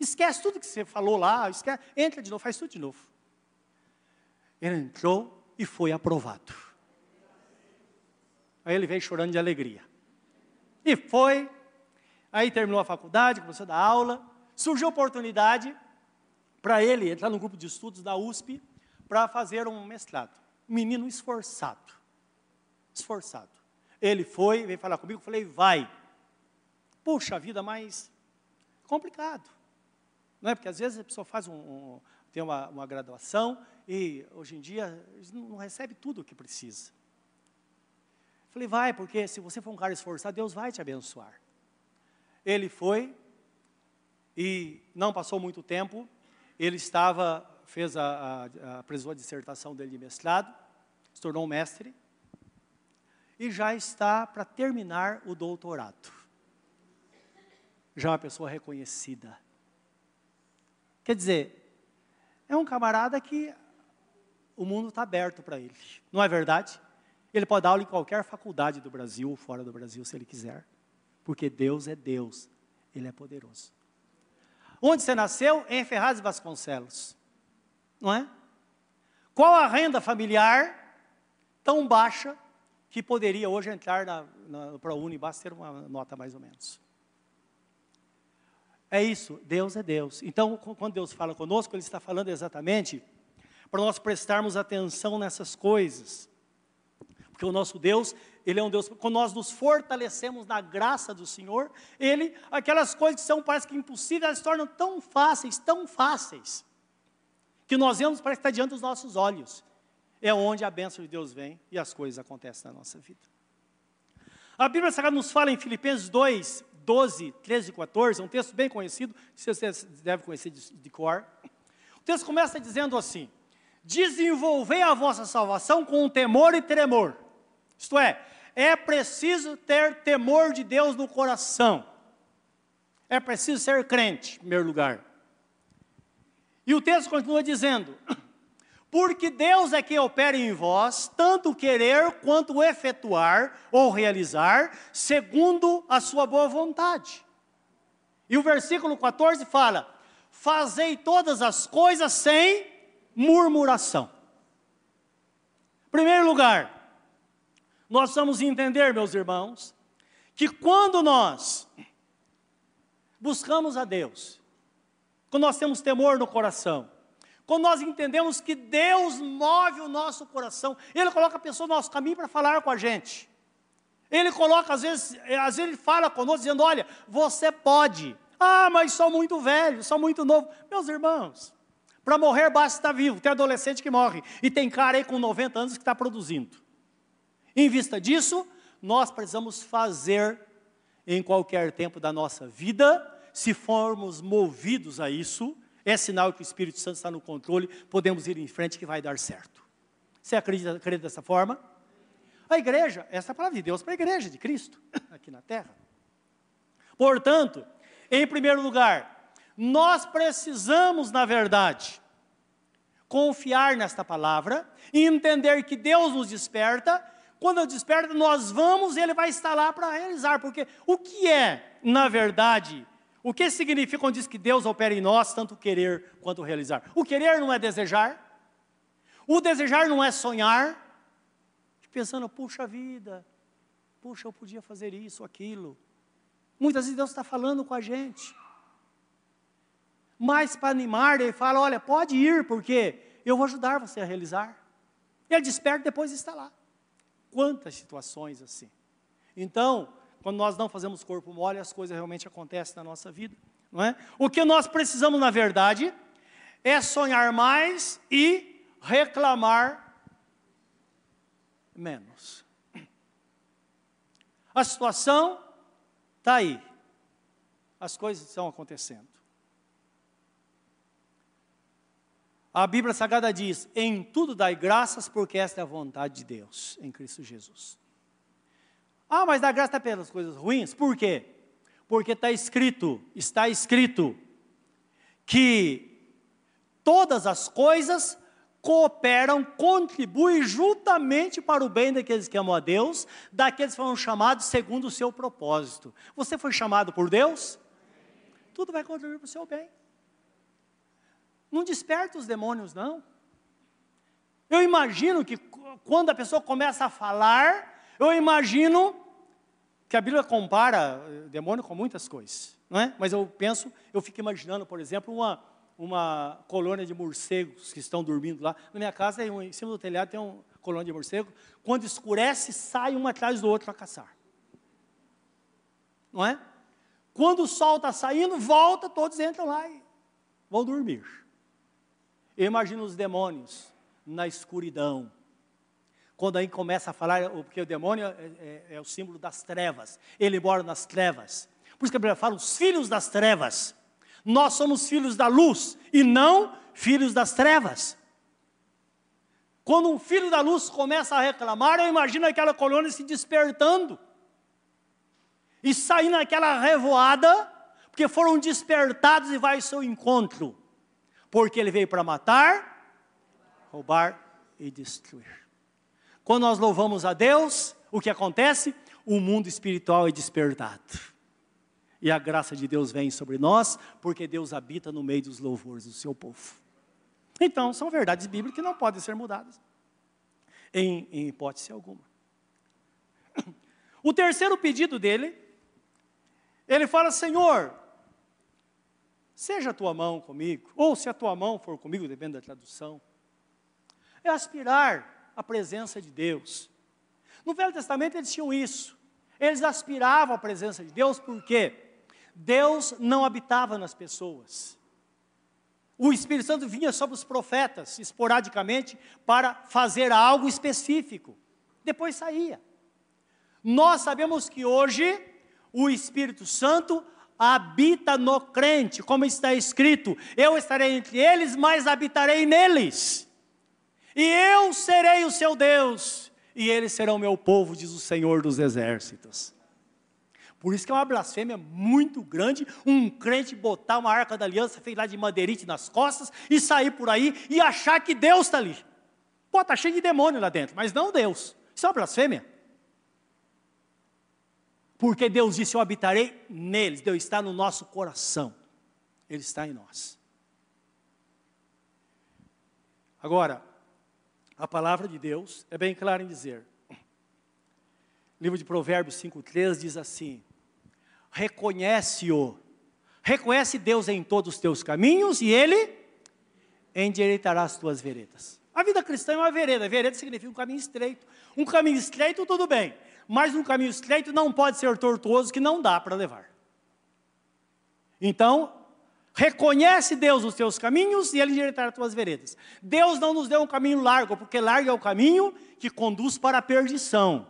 Esquece tudo que você falou lá, esquece, entra de novo, faz tudo de novo. Ele entrou e foi aprovado. Aí ele veio chorando de alegria. E foi, aí terminou a faculdade, começou a dar aula, surgiu a oportunidade para ele entrar no grupo de estudos da USP para fazer um mestrado. Um menino esforçado. Esforçado. Ele foi, veio falar comigo, falei, vai. Puxa vida, mas complicado. Não é? Porque às vezes a pessoa faz um, um tem uma, uma, graduação e hoje em dia não recebe tudo o que precisa. Falei, vai, porque se você for um cara esforçado, Deus vai te abençoar. Ele foi, e não passou muito tempo, ele estava, fez a, a, a dissertação dele de mestrado, se tornou mestre, e já está para terminar o doutorado. Já é uma pessoa reconhecida. Quer dizer, é um camarada que o mundo está aberto para ele, não é verdade? Ele pode dar aula em qualquer faculdade do Brasil ou fora do Brasil, se ele quiser. Porque Deus é Deus, Ele é poderoso. Onde você nasceu? Em Ferraz e Vasconcelos. Não é? Qual a renda familiar tão baixa que poderia hoje entrar na, na ProUni, basta ter uma nota mais ou menos. É isso, Deus é Deus. Então, quando Deus fala conosco, Ele está falando exatamente para nós prestarmos atenção nessas coisas. Porque o nosso Deus, Ele é um Deus, quando nós nos fortalecemos na graça do Senhor, Ele, aquelas coisas que são, parece que impossíveis, elas se tornam tão fáceis, tão fáceis, que nós vemos, parece que está diante dos nossos olhos. É onde a bênção de Deus vem e as coisas acontecem na nossa vida. A Bíblia Sagrada nos fala em Filipenses 2, 12, 13 e 14, um texto bem conhecido, que vocês devem conhecer de, de cor. O texto começa dizendo assim: Desenvolvei a vossa salvação com temor e tremor. Isto é, é preciso ter temor de Deus no coração. É preciso ser crente, em primeiro lugar. E o texto continua dizendo: Porque Deus é quem opera em vós, tanto querer quanto efetuar ou realizar, segundo a sua boa vontade. E o versículo 14 fala: Fazei todas as coisas sem murmuração. Primeiro lugar, nós vamos entender, meus irmãos, que quando nós buscamos a Deus, quando nós temos temor no coração, quando nós entendemos que Deus move o nosso coração, Ele coloca a pessoa no nosso caminho para falar com a gente. Ele coloca, às vezes, às vezes Ele fala conosco, dizendo: Olha, você pode. Ah, mas sou muito velho, sou muito novo. Meus irmãos, para morrer basta estar vivo. Tem adolescente que morre. E tem cara aí com 90 anos que está produzindo. Em vista disso, nós precisamos fazer em qualquer tempo da nossa vida, se formos movidos a isso, é sinal que o Espírito Santo está no controle, podemos ir em frente que vai dar certo. Você acredita, acredita dessa forma? A igreja, essa é a palavra de Deus para a igreja de Cristo, aqui na terra. Portanto, em primeiro lugar, nós precisamos, na verdade, confiar nesta palavra e entender que Deus nos desperta. Quando Ele desperta, nós vamos e Ele vai estar lá para realizar, porque o que é, na verdade, o que significa quando diz que Deus opera em nós, tanto querer quanto realizar? O querer não é desejar, o desejar não é sonhar, pensando, puxa vida, puxa, eu podia fazer isso, aquilo. Muitas vezes Deus está falando com a gente. Mas para animar, ele fala: olha, pode ir, porque eu vou ajudar você a realizar. Ele desperta e depois está lá. Quantas situações assim. Então, quando nós não fazemos corpo mole, as coisas realmente acontecem na nossa vida. Não é? O que nós precisamos, na verdade, é sonhar mais e reclamar menos. A situação está aí. As coisas estão acontecendo. A Bíblia Sagrada diz: em tudo dai graças, porque esta é a vontade de Deus em Cristo Jesus. Ah, mas dá graça pelas coisas ruins? Por quê? Porque está escrito, está escrito, que todas as coisas cooperam, contribuem juntamente para o bem daqueles que amam a Deus, daqueles que foram chamados segundo o seu propósito. Você foi chamado por Deus? Tudo vai contribuir para o seu bem. Não desperta os demônios, não. Eu imagino que quando a pessoa começa a falar, eu imagino que a Bíblia compara eh, demônio com muitas coisas, não é? Mas eu penso, eu fico imaginando, por exemplo, uma, uma colônia de morcegos que estão dormindo lá. Na minha casa, em cima do telhado, tem uma colônia de morcegos. Quando escurece, sai um atrás do outro a caçar. Não é? Quando o sol está saindo, volta, todos entram lá e vão dormir. Eu imagino os demônios na escuridão, quando aí começa a falar, porque o demônio é, é, é, o símbolo das trevas, ele mora nas trevas. Por isso que a Bíblia fala, os filhos das trevas. Nós somos filhos da luz e não filhos das trevas. Quando um filho da luz começa a reclamar, eu imagino aquela colônia se despertando e saindo naquela revoada, porque foram despertados e vai ao seu encontro, porque ele veio para matar, roubar e destruir. Quando nós louvamos a Deus, o que acontece? O mundo espiritual é despertado. E a graça de Deus vem sobre nós, porque Deus habita no meio dos louvores do seu povo. Então, são verdades bíblicas que não podem ser mudadas, em, em hipótese alguma. O terceiro pedido dele, ele fala: Senhor, seja a tua mão comigo, ou se a tua mão for comigo, depende da tradução, é aspirar a presença de Deus. No Velho Testamento eles tinham isso, eles aspiravam a presença de Deus porque Deus não habitava nas pessoas. O Espírito Santo vinha sobre os profetas, esporadicamente, para fazer algo específico. Depois saía. Nós sabemos que hoje o Espírito Santo habita no crente, como está escrito: Eu estarei entre eles, mas habitarei neles. E eu serei o seu Deus, e eles serão meu povo, diz o Senhor dos exércitos. Por isso que é uma blasfêmia muito grande um crente botar uma arca da aliança feita lá de madeirite nas costas e sair por aí e achar que Deus está ali. Pô, está cheio de demônio lá dentro, mas não Deus. Isso é uma blasfêmia. Porque Deus disse: Eu habitarei neles. Deus está no nosso coração. Ele está em nós. Agora, a palavra de Deus é bem clara em dizer. O livro de Provérbios 5,3 diz assim: Reconhece-o, reconhece Deus em todos os teus caminhos e Ele endireitará as tuas veredas. A vida cristã é uma vereda, vereda significa um caminho estreito. Um caminho estreito, tudo bem mas um caminho estreito não pode ser tortuoso, que não dá para levar. Então, reconhece Deus os teus caminhos e Ele endireitará as tuas veredas. Deus não nos deu um caminho largo, porque largo é o caminho que conduz para a perdição,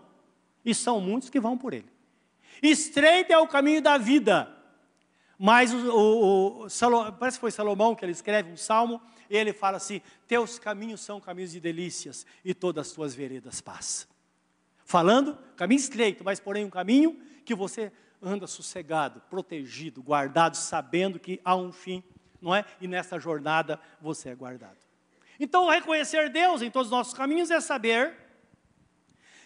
e são muitos que vão por ele. Estreito é o caminho da vida, mas o, o, o Salomão, parece que foi Salomão que ele escreve um salmo, e ele fala assim: Teus caminhos são caminhos de delícias, e todas as tuas veredas paz falando caminho estreito, mas porém um caminho que você anda sossegado, protegido, guardado, sabendo que há um fim, não é? E nessa jornada você é guardado. Então, reconhecer Deus em todos os nossos caminhos é saber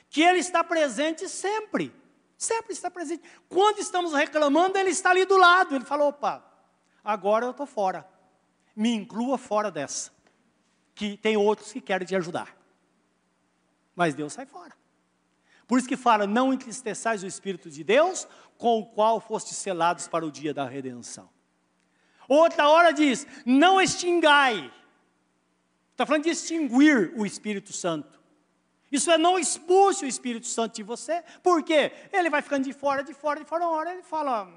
que Ele está presente sempre. Sempre está presente. Quando estamos reclamando, Ele está ali do lado. Ele fala: opa, agora eu estou fora. Me inclua fora dessa. Que tem outros que querem te ajudar. Mas Deus sai fora. Por isso que fala: não entristeçais o Espírito de Deus, com o qual fostes selados para o dia da redenção. Outra hora diz: não extingai. Está falando de extinguir o Espírito Santo. Isso é não expulse o Espírito Santo de você, porque ele vai ficando de fora, de fora, de fora, uma hora ele fala: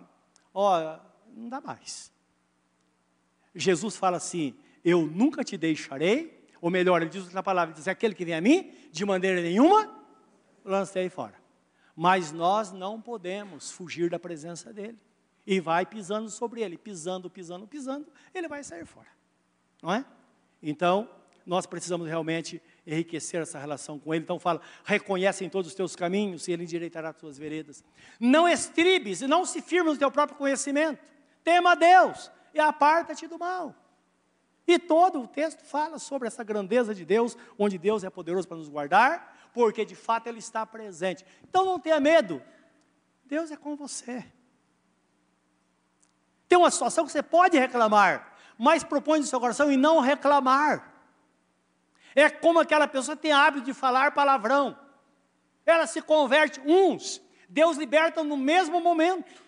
ó, não dá mais. Jesus fala assim: eu nunca te deixarei, ou melhor, ele diz outra palavra, ele diz: aquele que vem a mim, de maneira nenhuma lancei fora. Mas nós não podemos fugir da presença dele. E vai pisando sobre ele, pisando, pisando, pisando, ele vai sair fora. Não é? Então, nós precisamos realmente enriquecer essa relação com ele. Então fala, reconhece em todos os teus caminhos e ele endireitará as tuas veredas. Não estribes e não se firme no teu próprio conhecimento. Tema a Deus e aparta-te do mal. E todo o texto fala sobre essa grandeza de Deus, onde Deus é poderoso para nos guardar, porque de fato Ele está presente. Então não tenha medo, Deus é com você. Tem uma situação que você pode reclamar, mas propõe no seu coração e não reclamar. É como aquela pessoa tem hábito de falar palavrão. Ela se converte, uns, Deus liberta no mesmo momento.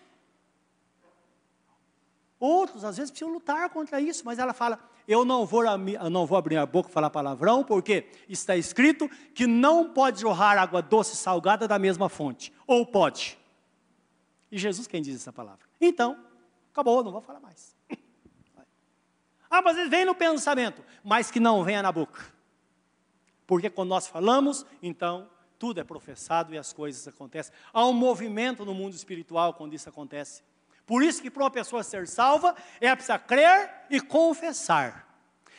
Outros, às vezes, precisam lutar contra isso, mas ela fala: eu não vou, não vou abrir a boca e falar palavrão, porque está escrito que não pode jorrar água doce e salgada da mesma fonte. Ou pode. E Jesus quem diz essa palavra. Então, acabou, não vou falar mais. Ah, mas ele vem no pensamento, mas que não venha na boca. Porque quando nós falamos, então tudo é professado e as coisas acontecem. Há um movimento no mundo espiritual quando isso acontece. Por isso que para uma pessoa ser salva, ela precisa crer e confessar.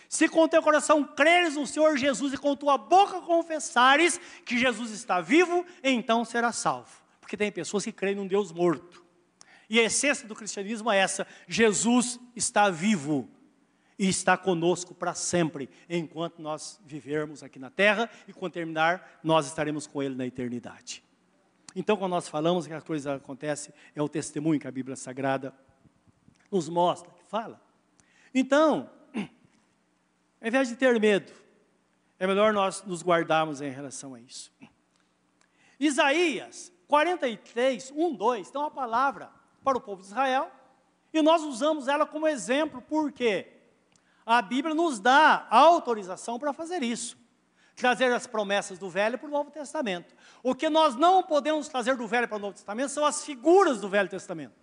Se com teu coração creres no Senhor Jesus e com tua boca confessares que Jesus está vivo, então será salvo. Porque tem pessoas que creem num Deus morto. E a essência do cristianismo é essa: Jesus está vivo. e está conosco para sempre, enquanto nós vivermos aqui na terra e quando terminar, nós estaremos com Ele na eternidade. Então, quando nós falamos que a coisa acontece, é o testemunho que a Bíblia Sagrada nos mostra, que fala. Então, ao invés de ter medo, é melhor nós nos guardarmos em relação a isso. Isaías 43, 1, 2, tem uma palavra para o povo de Israel, e nós usamos ela como exemplo, porque a Bíblia nos dá autorização para fazer isso. Trazer as promessas do Velho para o Novo Testamento. O que nós não podemos trazer do Velho para o Novo Testamento são as figuras do Velho Testamento.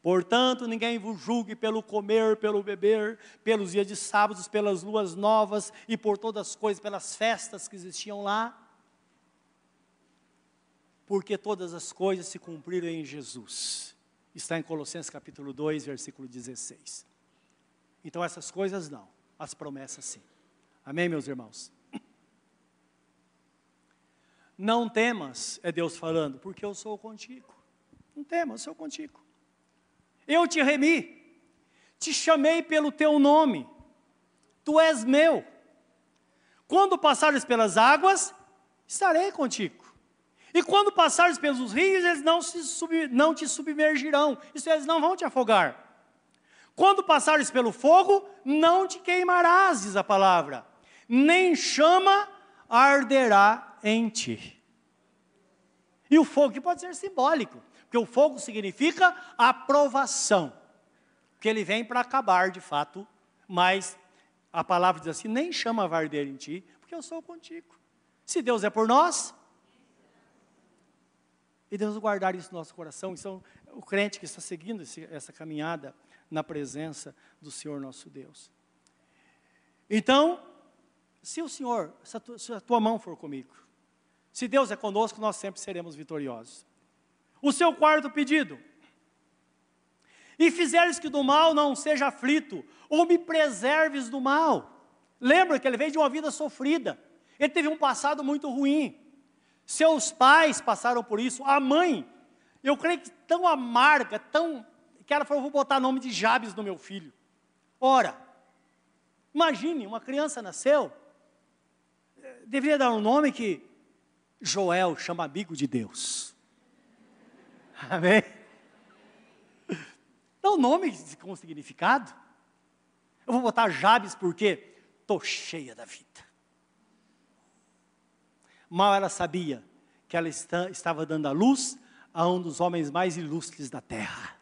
Portanto, ninguém vos julgue pelo comer, pelo beber, pelos dias de sábados, pelas luas novas e por todas as coisas, pelas festas que existiam lá. Porque todas as coisas se cumpriram em Jesus. Está em Colossenses capítulo 2, versículo 16. Então essas coisas não, as promessas sim. Amém, meus irmãos? Não temas, é Deus falando, porque eu sou contigo. Não temas, eu sou contigo. Eu te remi, te chamei pelo teu nome, tu és meu. Quando passares pelas águas, estarei contigo. E quando passares pelos rios, eles não, sub, não te submergirão, isso eles não vão te afogar. Quando passares pelo fogo, não te queimarás, diz a palavra, nem chama arderá em ti. E o fogo pode ser simbólico. Porque o fogo significa aprovação. Que ele vem para acabar de fato, mas a palavra diz assim: nem chama a varder em ti, porque eu sou contigo. Se Deus é por nós, e Deus guardar isso no nosso coração, então o crente que está seguindo esse, essa caminhada na presença do Senhor nosso Deus. Então, se o Senhor, se a, tua, se a tua mão for comigo, se Deus é conosco, nós sempre seremos vitoriosos o seu quarto pedido. E fizeres que do mal não seja aflito, ou me preserves do mal. Lembra que ele veio de uma vida sofrida. Ele teve um passado muito ruim. Seus pais passaram por isso. A mãe, eu creio que tão amarga, tão. que ela falou: vou botar nome de Jabes no meu filho. Ora, imagine, uma criança nasceu, deveria dar um nome que Joel chama amigo de Deus. Amém? Dá um nome com significado. Eu vou botar Jabes porque estou cheia da vida. Mal ela sabia que ela está, estava dando a luz a um dos homens mais ilustres da terra.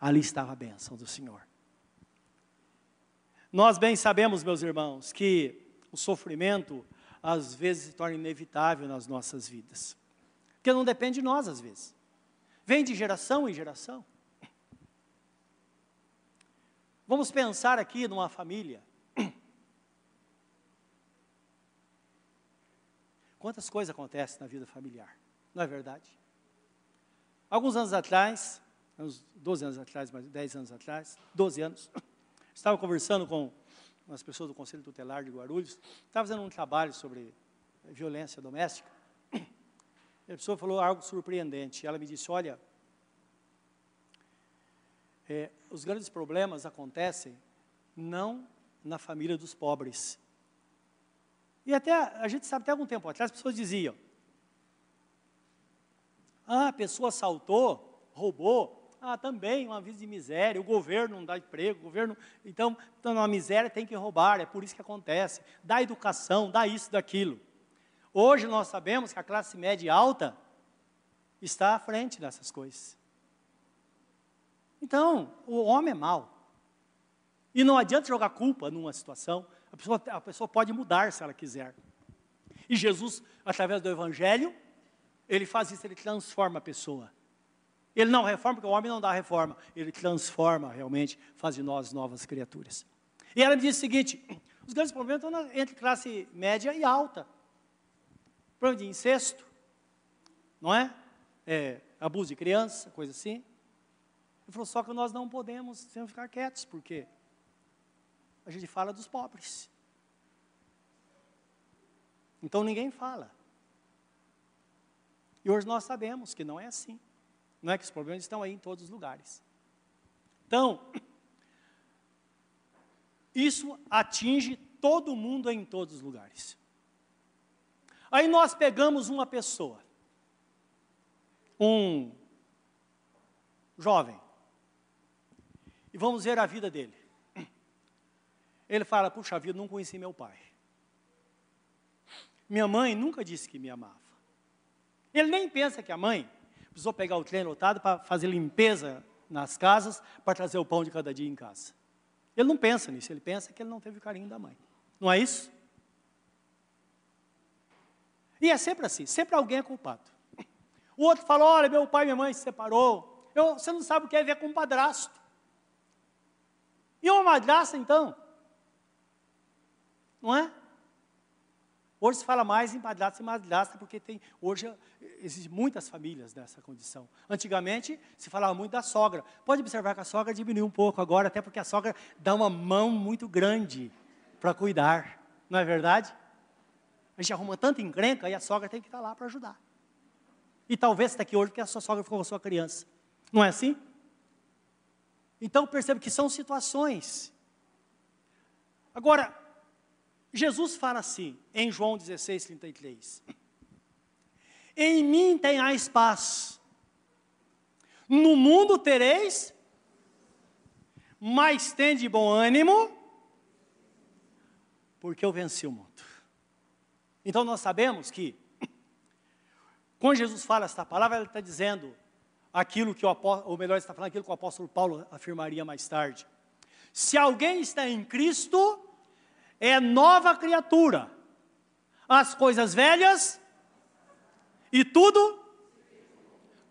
Ali estava a bênção do Senhor. Nós bem sabemos, meus irmãos, que o sofrimento às vezes se torna inevitável nas nossas vidas. Porque não depende de nós, às vezes. Vem de geração em geração. Vamos pensar aqui numa família. Quantas coisas acontecem na vida familiar, não é verdade? Alguns anos atrás, uns 12 anos atrás, mais 10 anos atrás, 12 anos, estava conversando com umas pessoas do Conselho Tutelar de Guarulhos, estava fazendo um trabalho sobre violência doméstica, a pessoa falou algo surpreendente. Ela me disse: Olha, é, os grandes problemas acontecem não na família dos pobres. E até, a gente sabe, até algum tempo atrás, as pessoas diziam: Ah, a pessoa assaltou, roubou. Ah, também uma vida de miséria, o governo não dá emprego, o governo. Então, então, na miséria tem que roubar, é por isso que acontece. Dá educação, dá isso, daquilo. Hoje nós sabemos que a classe média alta está à frente dessas coisas. Então, o homem é mau. E não adianta jogar culpa numa situação, a pessoa, a pessoa pode mudar se ela quiser. E Jesus, através do Evangelho, ele faz isso, ele transforma a pessoa. Ele não reforma, porque o homem não dá reforma, ele transforma realmente, faz de nós novas criaturas. E ela me disse o seguinte: os grandes problemas estão entre classe média e alta problema de incesto, não é? é? Abuso de criança, coisa assim. Ele falou, só que nós não podemos sempre ficar quietos, porque a gente fala dos pobres. Então ninguém fala. E hoje nós sabemos que não é assim. Não é que os problemas estão aí em todos os lugares. Então, isso atinge todo mundo em todos os lugares. Aí nós pegamos uma pessoa, um jovem, e vamos ver a vida dele. Ele fala: Puxa vida, não conheci meu pai. Minha mãe nunca disse que me amava. Ele nem pensa que a mãe precisou pegar o trem lotado para fazer limpeza nas casas, para trazer o pão de cada dia em casa. Ele não pensa nisso, ele pensa que ele não teve o carinho da mãe. Não é isso? E é sempre assim, sempre alguém é culpado. O outro fala: olha, meu pai e minha mãe se separou. Eu, você não sabe o que é ver com um padrasto. E uma madrasta, então? Não é? Hoje se fala mais em padrasto e madrasta, porque tem, hoje existem muitas famílias nessa condição. Antigamente se falava muito da sogra. Pode observar que a sogra diminuiu um pouco agora, até porque a sogra dá uma mão muito grande para cuidar. Não é verdade? A gente arruma tanta encrenca e a sogra tem que estar lá para ajudar. E talvez está aqui hoje porque a sua sogra ficou com a sua criança. Não é assim? Então perceba que são situações. Agora, Jesus fala assim, em João 16, 33. Em mim tenhais paz. No mundo tereis, mas tende bom ânimo, porque eu venci o mundo. Então nós sabemos que, quando Jesus fala esta palavra, ele está dizendo aquilo que o apóstolo, ou melhor, está falando aquilo que o apóstolo Paulo afirmaria mais tarde. Se alguém está em Cristo, é nova criatura. As coisas velhas e tudo.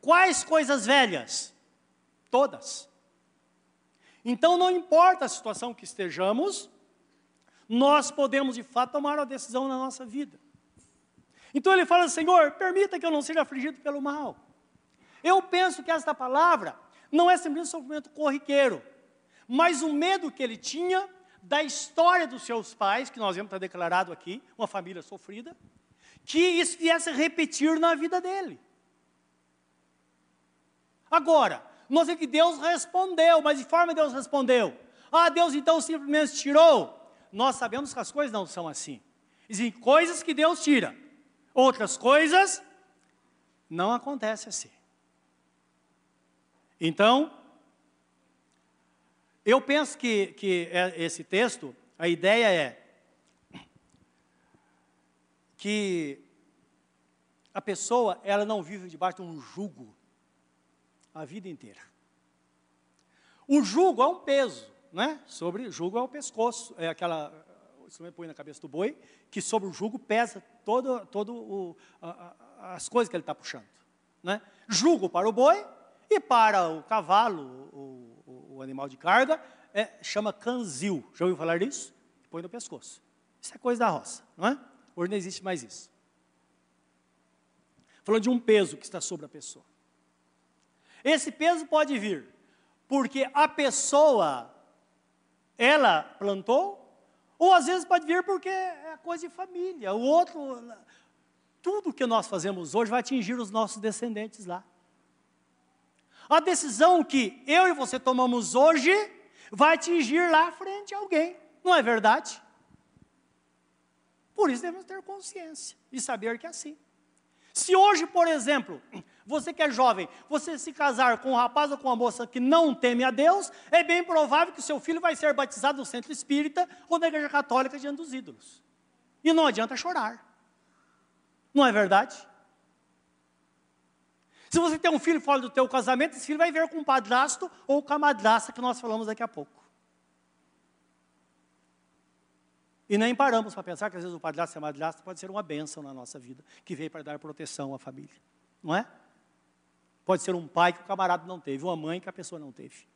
Quais coisas velhas? Todas. Então não importa a situação que estejamos, nós podemos de fato tomar uma decisão na nossa vida. Então ele fala: Senhor, permita que eu não seja afligido pelo mal. Eu penso que esta palavra não é simplesmente um sofrimento corriqueiro, mas o medo que ele tinha da história dos seus pais, que nós vemos estar declarado aqui, uma família sofrida, que isso viesse a repetir na vida dele. Agora, nós vemos que Deus respondeu, mas de forma Deus respondeu? Ah, Deus então simplesmente tirou. Nós sabemos que as coisas não são assim. Existem coisas que Deus tira, outras coisas não acontecem assim. Então, eu penso que, que é esse texto, a ideia é que a pessoa, ela não vive debaixo de um jugo a vida inteira. O jugo é um peso, né? Sobre jugo é o pescoço, é aquela você põe na cabeça do boi, que sobre o jugo pesa todo, todo o, a, a, as coisas que ele está puxando, né? Jugo para o boi e para o cavalo, o, o animal de carga, é, chama canzil. Já ouviu falar disso? Põe no pescoço. Isso é coisa da roça, não é? Hoje não existe mais isso. Falando de um peso que está sobre a pessoa. Esse peso pode vir porque a pessoa, ela plantou, ou às vezes pode vir porque é coisa de família. O outro, tudo que nós fazemos hoje vai atingir os nossos descendentes lá. A decisão que eu e você tomamos hoje vai atingir lá à frente alguém, não é verdade? Por isso devemos ter consciência e saber que é assim. Se hoje, por exemplo, você que é jovem, você se casar com um rapaz ou com uma moça que não teme a Deus, é bem provável que o seu filho vai ser batizado no centro espírita ou na igreja católica diante dos ídolos. E não adianta chorar. Não é verdade? Se você tem um filho fora do teu casamento, esse filho vai ver com o padrasto ou com a madrasta que nós falamos daqui a pouco. E nem paramos para pensar que às vezes o padrasto e a madrasta pode ser uma bênção na nossa vida, que veio para dar proteção à família. Não é? Pode ser um pai que o camarada não teve, uma mãe que a pessoa não teve.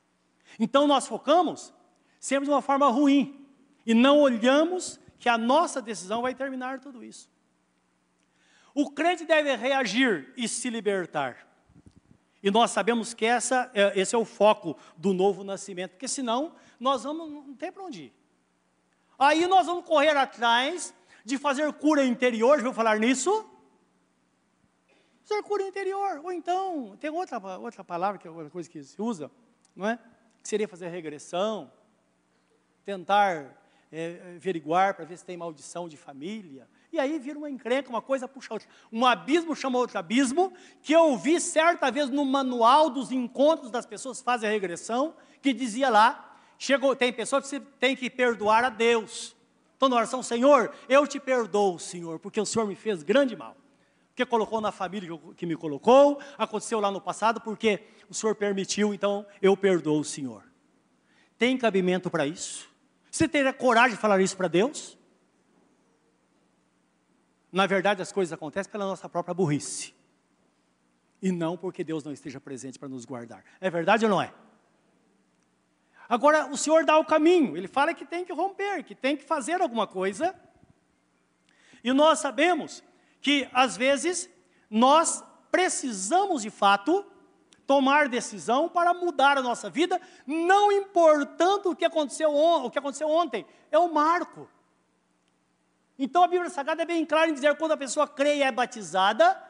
Então nós focamos sempre de uma forma ruim e não olhamos que a nossa decisão vai terminar tudo isso. O crente deve reagir e se libertar. E nós sabemos que essa, é, esse é o foco do novo nascimento, porque senão nós vamos, não tem para onde ir. Aí nós vamos correr atrás de fazer cura interior, já vou falar nisso? Fazer cura interior, ou então, tem outra, outra palavra, que é outra coisa que se usa, não é? Que seria fazer regressão, tentar é, averiguar para ver se tem maldição de família. E aí vira uma encrenca, uma coisa puxa outra. Um abismo chama outro abismo, que eu vi certa vez no manual dos encontros das pessoas que fazem a regressão, que dizia lá, chegou, tem pessoas que tem que perdoar a Deus. Então na oração, Senhor, eu te perdoo, Senhor, porque o Senhor me fez grande mal. Porque colocou na família que me colocou, aconteceu lá no passado, porque o Senhor permitiu, então eu perdoo o Senhor. Tem cabimento para isso? Você teria coragem de falar isso para Deus? Na verdade, as coisas acontecem pela nossa própria burrice. E não porque Deus não esteja presente para nos guardar. É verdade ou não é? Agora, o Senhor dá o caminho. Ele fala que tem que romper, que tem que fazer alguma coisa. E nós sabemos que, às vezes, nós precisamos, de fato, tomar decisão para mudar a nossa vida, não importando o que aconteceu, o que aconteceu ontem. É o marco. Então a Bíblia Sagrada é bem clara em dizer quando a pessoa crê e é batizada,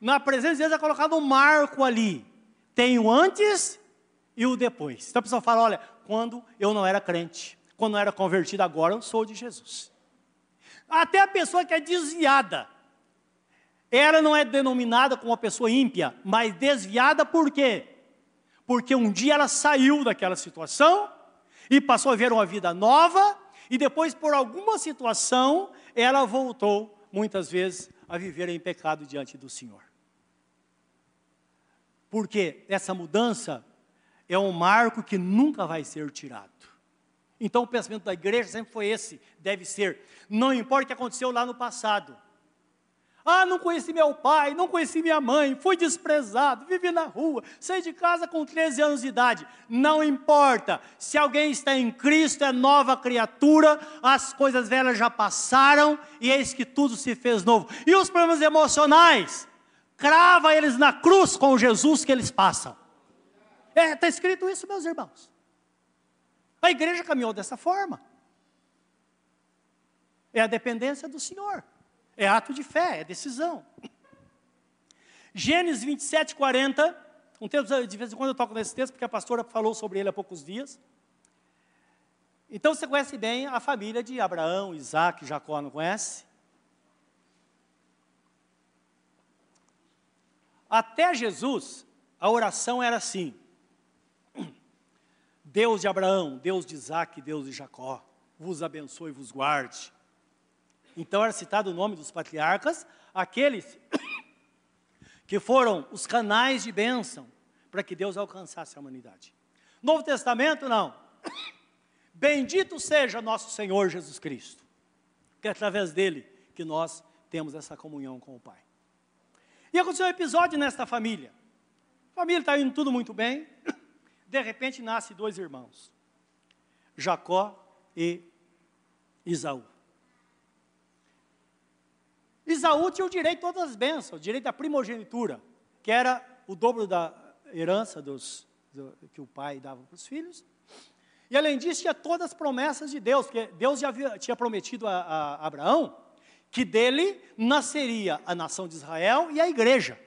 na presença de Deus é colocado um marco ali. Tem o antes e o depois. Então a pessoa fala: olha, quando eu não era crente, quando eu era convertido, agora eu sou de Jesus. Até a pessoa que é desviada, ela não é denominada como uma pessoa ímpia, mas desviada por quê? Porque um dia ela saiu daquela situação e passou a ver uma vida nova, e depois, por alguma situação, ela voltou, muitas vezes, a viver em pecado diante do Senhor. Porque essa mudança é um marco que nunca vai ser tirado. Então, o pensamento da igreja sempre foi esse: deve ser, não importa o que aconteceu lá no passado, ah, não conheci meu pai, não conheci minha mãe, fui desprezado, vivi na rua, saí de casa com 13 anos de idade. Não importa, se alguém está em Cristo, é nova criatura, as coisas velhas já passaram e eis que tudo se fez novo. E os problemas emocionais, crava eles na cruz com Jesus que eles passam. Está é, tá escrito isso, meus irmãos. A igreja caminhou dessa forma. É a dependência do Senhor. É ato de fé, é decisão. Gênesis 27, 40. Um texto, de vez em quando eu toco nesse texto, porque a pastora falou sobre ele há poucos dias. Então você conhece bem a família de Abraão, Isaac, Jacó, não conhece? Até Jesus, a oração era assim: Deus de Abraão, Deus de Isaac, Deus de Jacó, vos abençoe e vos guarde. Então era citado o nome dos patriarcas, aqueles que foram os canais de bênção para que Deus alcançasse a humanidade. Novo Testamento, não. Bendito seja nosso Senhor Jesus Cristo, que é através dele que nós temos essa comunhão com o Pai. E aconteceu um episódio nesta família. A família está indo tudo muito bem. De repente nasce dois irmãos, Jacó e Isaú. Isaú tinha o direito de todas as bênçãos, o direito da primogenitura, que era o dobro da herança dos, do, que o pai dava para os filhos. E além disso, tinha todas as promessas de Deus, porque Deus já havia, tinha prometido a, a Abraão que dele nasceria a nação de Israel e a igreja.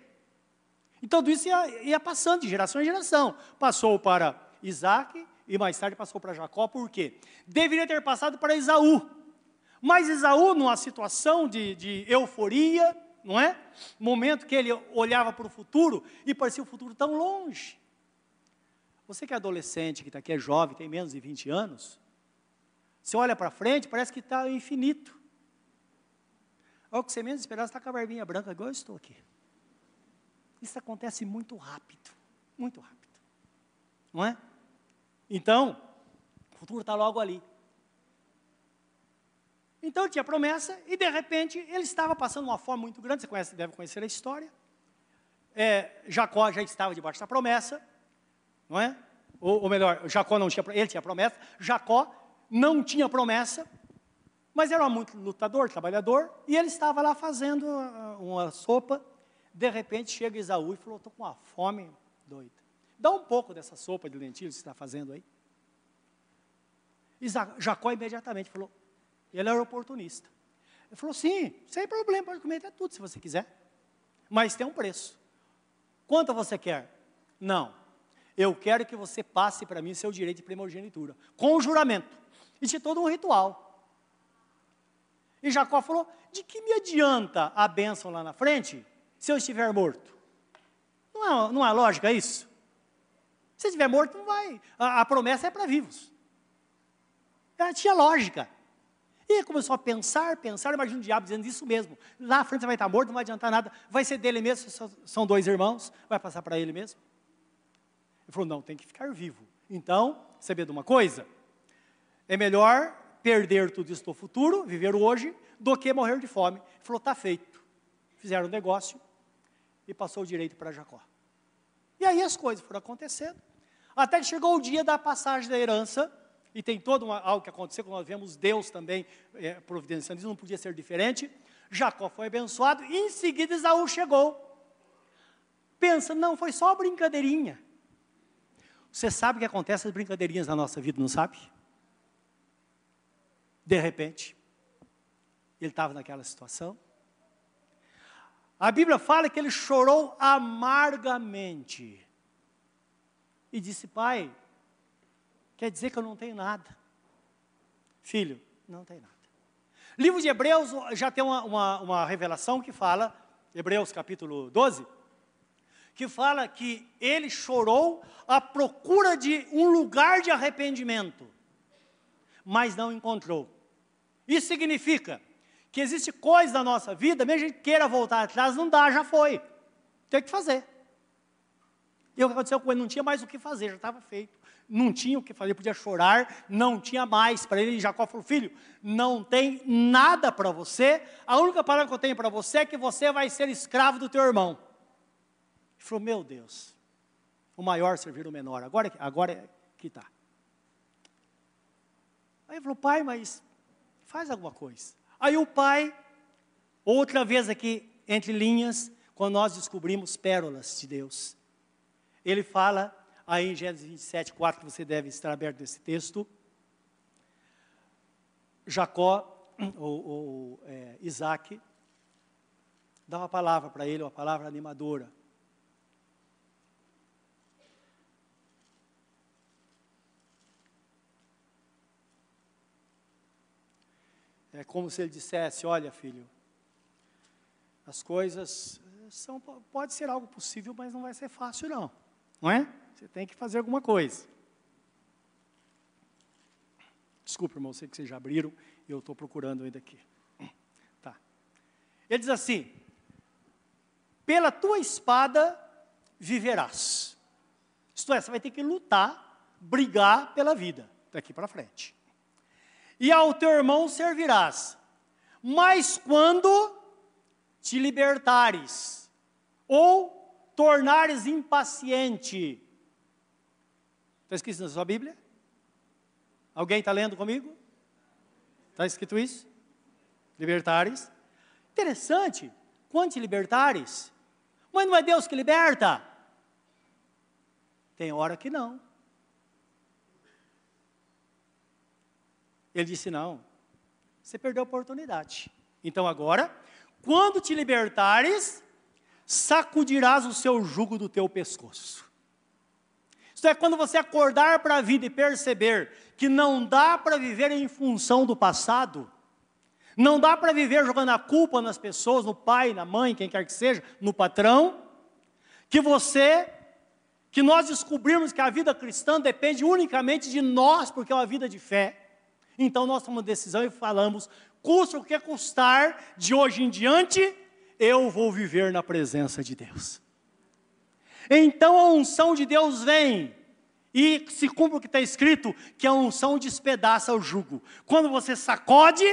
Então tudo isso ia, ia passando de geração em geração. Passou para Isaac e mais tarde passou para Jacó, por quê? Deveria ter passado para Isaú, mas Esaú, numa situação de, de euforia, não é? Momento que ele olhava para o futuro e parecia o futuro tão longe. Você que é adolescente, que está aqui, é jovem, tem menos de 20 anos, você olha para frente, parece que está infinito. Olha o que você menos esperava, está com a barbinha branca, igual eu estou aqui. Isso acontece muito rápido, muito rápido. Não é? Então, o futuro está logo ali. Então tinha promessa e de repente ele estava passando uma fome muito grande. Você conhece, deve conhecer a história. É, Jacó já estava debaixo da promessa, não é? Ou, ou, melhor, Jacó não tinha, ele tinha promessa. Jacó não tinha promessa, mas era muito lutador, trabalhador, e ele estava lá fazendo ah, uma sopa. De repente chega Isaú e falou: "Estou com uma fome doida. Dá um pouco dessa sopa de lentilha que você está fazendo aí." Jacó imediatamente falou: ele era oportunista. Ele falou: sim, sem problema, pode comer até tudo se você quiser. Mas tem um preço. Quanto você quer? Não. Eu quero que você passe para mim seu direito de primogenitura. Com juramento. E tinha todo um ritual. E Jacó falou: de que me adianta a bênção lá na frente se eu estiver morto? Não é, não é lógica isso? Se estiver morto, não vai. A, a promessa é para vivos. Ela tinha lógica. E começou a pensar, pensar, imagina o diabo dizendo isso mesmo. Lá à frente você vai estar morto, não vai adiantar nada. Vai ser dele mesmo, são dois irmãos, vai passar para ele mesmo. Ele falou, não, tem que ficar vivo. Então, saber de uma coisa? É melhor perder tudo isso no futuro, viver hoje, do que morrer de fome. Ele falou, está feito. Fizeram um negócio e passou o direito para Jacó. E aí as coisas foram acontecendo. Até que chegou o dia da passagem da herança, e tem todo uma, algo que aconteceu, quando nós vemos Deus também é, providenciando isso, não podia ser diferente. Jacó foi abençoado, e em seguida Esaú chegou. Pensa, não, foi só brincadeirinha. Você sabe o que acontece as brincadeirinhas na nossa vida, não sabe? De repente, ele estava naquela situação. A Bíblia fala que ele chorou amargamente. E disse: Pai, quer dizer que eu não tenho nada. Filho, não tem nada. Livro de Hebreus já tem uma, uma, uma revelação que fala, Hebreus capítulo 12, que fala que ele chorou à procura de um lugar de arrependimento, mas não encontrou. Isso significa que existe coisa na nossa vida, mesmo que a gente queira voltar atrás, não dá, já foi. Tem que fazer. E o que aconteceu com ele? Não tinha mais o que fazer, já estava feito. Não tinha o que fazer, podia chorar, não tinha mais para ele. Jacó falou: Filho, não tem nada para você, a única palavra que eu tenho para você é que você vai ser escravo do teu irmão. Ele falou: Meu Deus, o maior servir o menor, agora, agora é que está. Aí ele falou: Pai, mas faz alguma coisa. Aí o pai, outra vez aqui, entre linhas, quando nós descobrimos pérolas de Deus, ele fala aí em Gênesis 27, 4, que você deve estar aberto nesse texto. Jacó, ou, ou é, Isaac, dá uma palavra para ele, uma palavra animadora. É como se ele dissesse: Olha, filho, as coisas são, pode ser algo possível, mas não vai ser fácil, não. Não é? Você tem que fazer alguma coisa. Desculpa, irmão, sei que vocês já abriram e eu estou procurando ainda aqui. Tá. Ele diz assim: Pela tua espada viverás. Isto é, você vai ter que lutar, brigar pela vida, daqui para frente e ao teu irmão servirás. Mas quando te libertares, ou tornares impaciente, está escrito na sua Bíblia? Alguém está lendo comigo? Está escrito isso? Libertares. Interessante. Quando te libertares, mas não é Deus que liberta? Tem hora que não. Ele disse: Não, você perdeu a oportunidade. Então agora, quando te libertares, sacudirás o seu jugo do teu pescoço. Isso é quando você acordar para a vida e perceber que não dá para viver em função do passado, não dá para viver jogando a culpa nas pessoas, no pai, na mãe, quem quer que seja, no patrão, que você, que nós descobrimos que a vida cristã depende unicamente de nós, porque é uma vida de fé. Então nós tomamos decisão e falamos: custa o que custar, de hoje em diante, eu vou viver na presença de Deus. Então a unção de Deus vem e se cumpre o que está escrito, que a unção despedaça o jugo. Quando você sacode,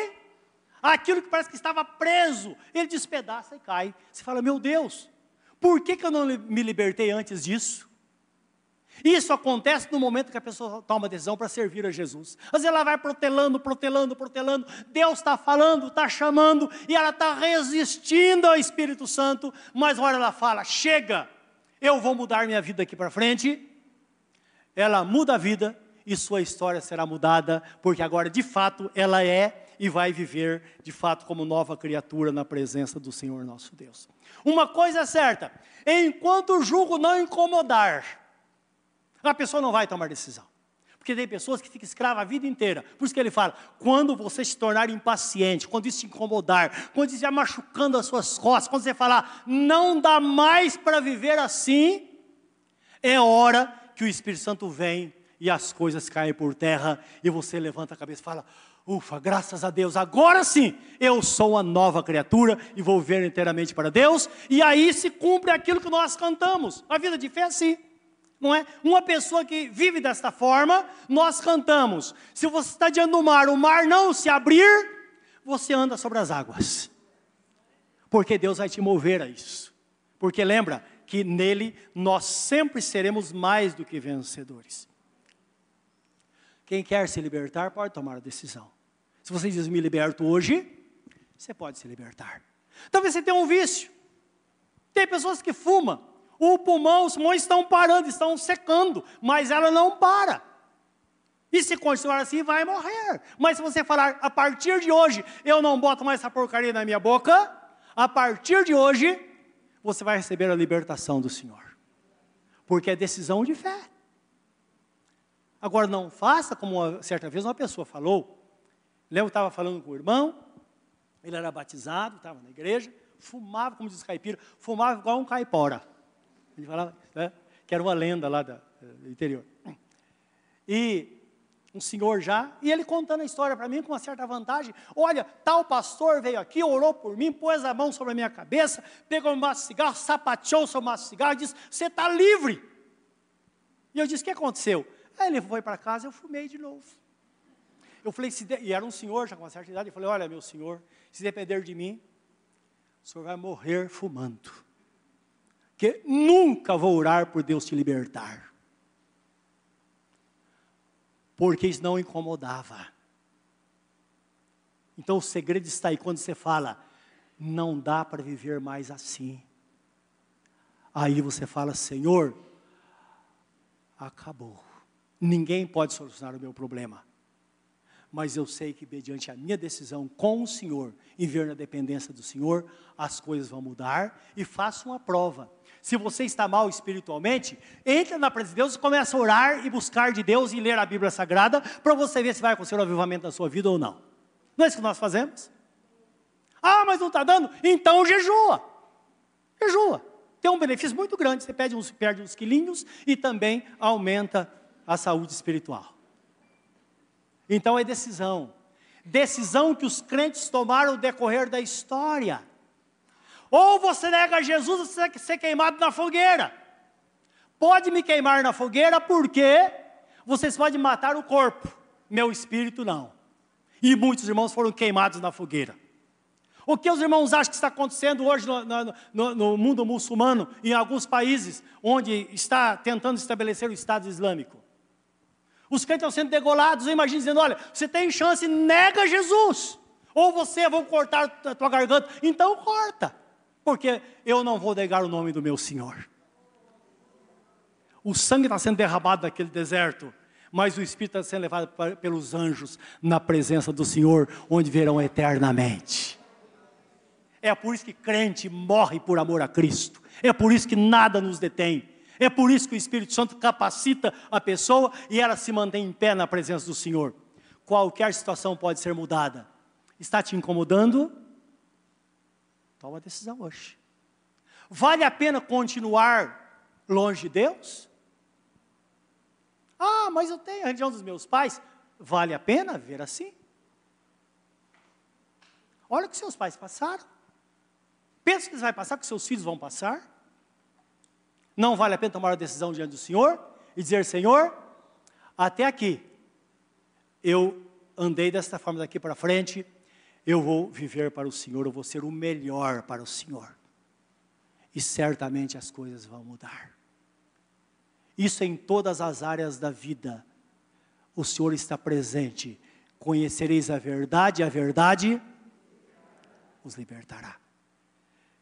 aquilo que parece que estava preso, ele despedaça e cai. Você fala, meu Deus, por que, que eu não me libertei antes disso? Isso acontece no momento que a pessoa toma decisão para servir a Jesus. Vezes ela vai protelando, protelando, protelando. Deus está falando, está chamando, e ela está resistindo ao Espírito Santo. Mas hora ela fala: chega, eu vou mudar minha vida aqui para frente. Ela muda a vida e sua história será mudada, porque agora de fato ela é e vai viver de fato como nova criatura na presença do Senhor nosso Deus. Uma coisa é certa: enquanto o jugo não incomodar, a pessoa não vai tomar decisão. Porque tem pessoas que ficam escravas a vida inteira. Por isso que ele fala: quando você se tornar impaciente, quando isso te incomodar, quando isso estiver machucando as suas costas, quando você falar, não dá mais para viver assim, é hora que o Espírito Santo vem e as coisas caem por terra e você levanta a cabeça e fala: Ufa, graças a Deus, agora sim eu sou uma nova criatura e vou viver inteiramente para Deus, e aí se cumpre aquilo que nós cantamos. A vida de fé é assim não é? Uma pessoa que vive desta forma, nós cantamos. Se você está diante do mar, o mar não se abrir, você anda sobre as águas. Porque Deus vai te mover a isso. Porque lembra que nele nós sempre seremos mais do que vencedores. Quem quer se libertar pode tomar a decisão. Se você diz me liberto hoje, você pode se libertar. Talvez você tenha um vício. Tem pessoas que fumam o pulmão, os pulmões estão parando, estão secando, mas ela não para. E se continuar assim, vai morrer. Mas se você falar, a partir de hoje, eu não boto mais essa porcaria na minha boca, a partir de hoje, você vai receber a libertação do Senhor. Porque é decisão de fé. Agora, não faça como uma, certa vez uma pessoa falou. Lembro estava falando com o irmão, ele era batizado, estava na igreja, fumava, como diz caipira, fumava igual um caipora. Ele falava, né, que era uma lenda lá da, do interior. E um senhor já, e ele contando a história para mim com uma certa vantagem. Olha, tal pastor veio aqui, orou por mim, pôs a mão sobre a minha cabeça, pegou um maço de cigarro, sapateou seu maço de cigarro e disse: Você está livre. E eu disse: O que aconteceu? Aí ele foi para casa, eu fumei de novo. Eu falei, de... e era um senhor já com uma certa idade, eu falei: Olha, meu senhor, se depender de mim, o senhor vai morrer fumando que nunca vou orar por Deus te libertar. Porque isso não incomodava. Então o segredo está aí quando você fala, não dá para viver mais assim. Aí você fala, Senhor, acabou. Ninguém pode solucionar o meu problema. Mas eu sei que, mediante a minha decisão com o Senhor, e ver na dependência do Senhor, as coisas vão mudar. E faça uma prova se você está mal espiritualmente, entra na presença de Deus e começa a orar e buscar de Deus e ler a Bíblia Sagrada para você ver se vai acontecer um avivamento na sua vida ou não. Não é isso que nós fazemos? Ah, mas não está dando? Então jejua. Jejua. Tem um benefício muito grande. Você perde uns, perde uns quilinhos e também aumenta a saúde espiritual. Então é decisão. Decisão que os crentes tomaram no decorrer da história. Ou você nega Jesus, você vai ser queimado na fogueira. Pode me queimar na fogueira porque vocês podem matar o corpo, meu espírito não. E muitos irmãos foram queimados na fogueira. O que os irmãos acham que está acontecendo hoje no, no, no, mundo muçulmano, em alguns países, onde está tentando estabelecer o Estado Islâmico? Os crentes estão sendo degolados, eu imagino dizendo: olha, você tem chance, nega Jesus. Ou você, vão cortar a tua garganta. Então corta porque eu não vou negar o nome do meu Senhor. O sangue está sendo derramado naquele deserto, mas o Espírito está sendo levado pelos anjos na presença do Senhor, onde verão eternamente. É por isso que crente morre por amor a Cristo. É por isso que nada nos detém. É por isso que o Espírito Santo capacita a pessoa e ela se mantém em pé na presença do Senhor. Qualquer situação pode ser mudada. Está te incomodando? Toma a decisão hoje. Vale a pena continuar longe de Deus? Ah, mas eu tenho a religião dos meus pais. Vale a pena ver assim? Olha o que seus pais passaram. Pensa que você vai passar, que seus filhos vão passar. Não vale a pena tomar a decisão diante do Senhor e dizer: Senhor, até aqui, eu andei desta forma daqui para frente, eu vou viver para o Senhor, eu vou ser o melhor para o Senhor. E certamente as coisas vão mudar. Isso em todas as áreas da vida. O Senhor está presente. Conhecereis a verdade, a verdade os libertará.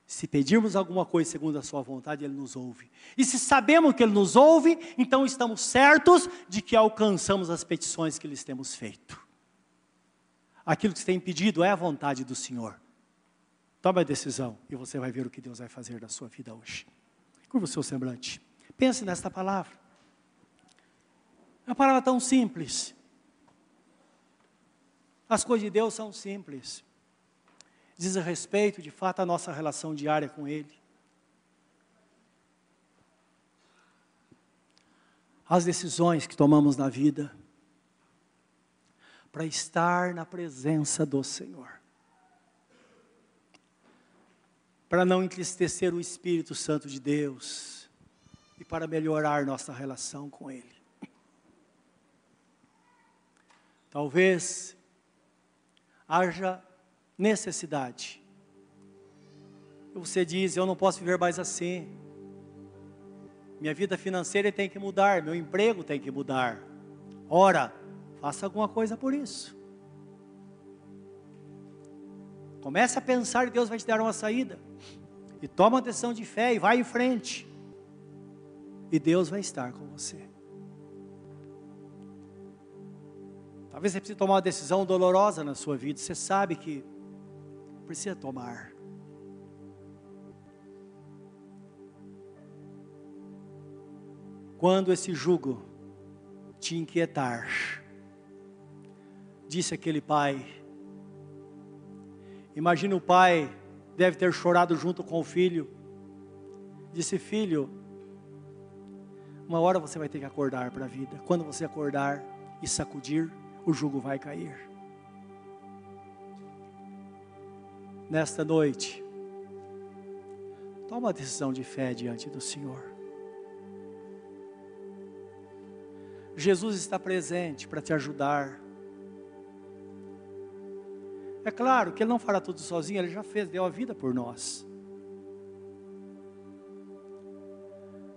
Se pedirmos alguma coisa segundo a Sua vontade, Ele nos ouve. E se sabemos que Ele nos ouve, então estamos certos de que alcançamos as petições que lhes temos feito aquilo que você tem pedido é a vontade do Senhor. Tome a decisão e você vai ver o que Deus vai fazer na sua vida hoje. Curva o seu semblante. Pense nesta palavra. É uma palavra tão simples. As coisas de Deus são simples. Diz a respeito, de fato, à nossa relação diária com Ele. As decisões que tomamos na vida para estar na presença do Senhor. Para não entristecer o Espírito Santo de Deus e para melhorar nossa relação com Ele. Talvez haja necessidade. Você diz: Eu não posso viver mais assim. Minha vida financeira tem que mudar, meu emprego tem que mudar. Ora, faça alguma coisa por isso. Comece a pensar que Deus vai te dar uma saída. E toma uma decisão de fé e vai em frente. E Deus vai estar com você. Talvez você precise tomar uma decisão dolorosa na sua vida. Você sabe que precisa tomar. Quando esse jugo te inquietar, disse aquele pai. Imagina o pai deve ter chorado junto com o filho. Disse: Filho, uma hora você vai ter que acordar para a vida. Quando você acordar e sacudir, o jugo vai cair. Nesta noite, toma uma decisão de fé diante do Senhor. Jesus está presente para te ajudar. É claro que Ele não fará tudo sozinho, Ele já fez, deu a vida por nós.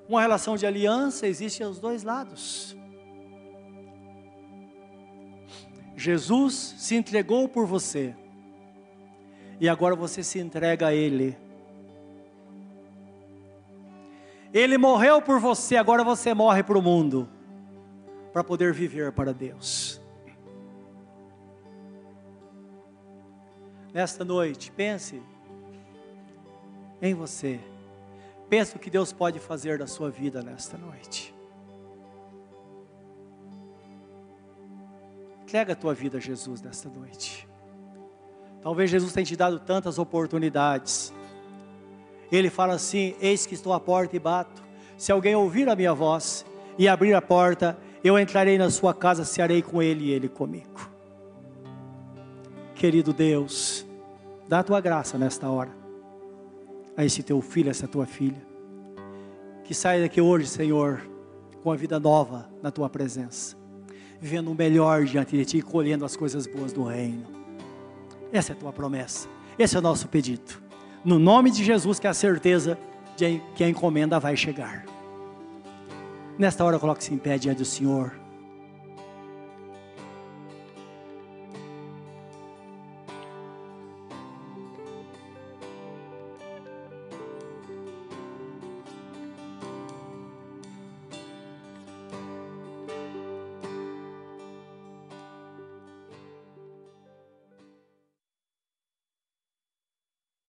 Uma relação de aliança existe aos dois lados. Jesus se entregou por você. E agora você se entrega a Ele. Ele morreu por você, agora você morre para o mundo. Para poder viver para Deus. Nesta noite, pense em você. Pense o que Deus pode fazer da sua vida nesta noite. Entrega a tua vida a Jesus nesta noite. Talvez Jesus tenha te dado tantas oportunidades. Ele fala assim: Eis que estou à porta e bato. Se alguém ouvir a minha voz e abrir a porta, eu entrarei na sua casa, cearei com ele e ele comigo. Querido Deus, dá a tua graça nesta hora a esse teu filho, a essa tua filha, que saia daqui hoje, Senhor, com a vida nova na tua presença vivendo o melhor diante de Ti e colhendo as coisas boas do reino. Essa é a tua promessa, esse é o nosso pedido. No nome de Jesus, que é a certeza de que a encomenda vai chegar. Nesta hora, coloque-se em pé diante do Senhor.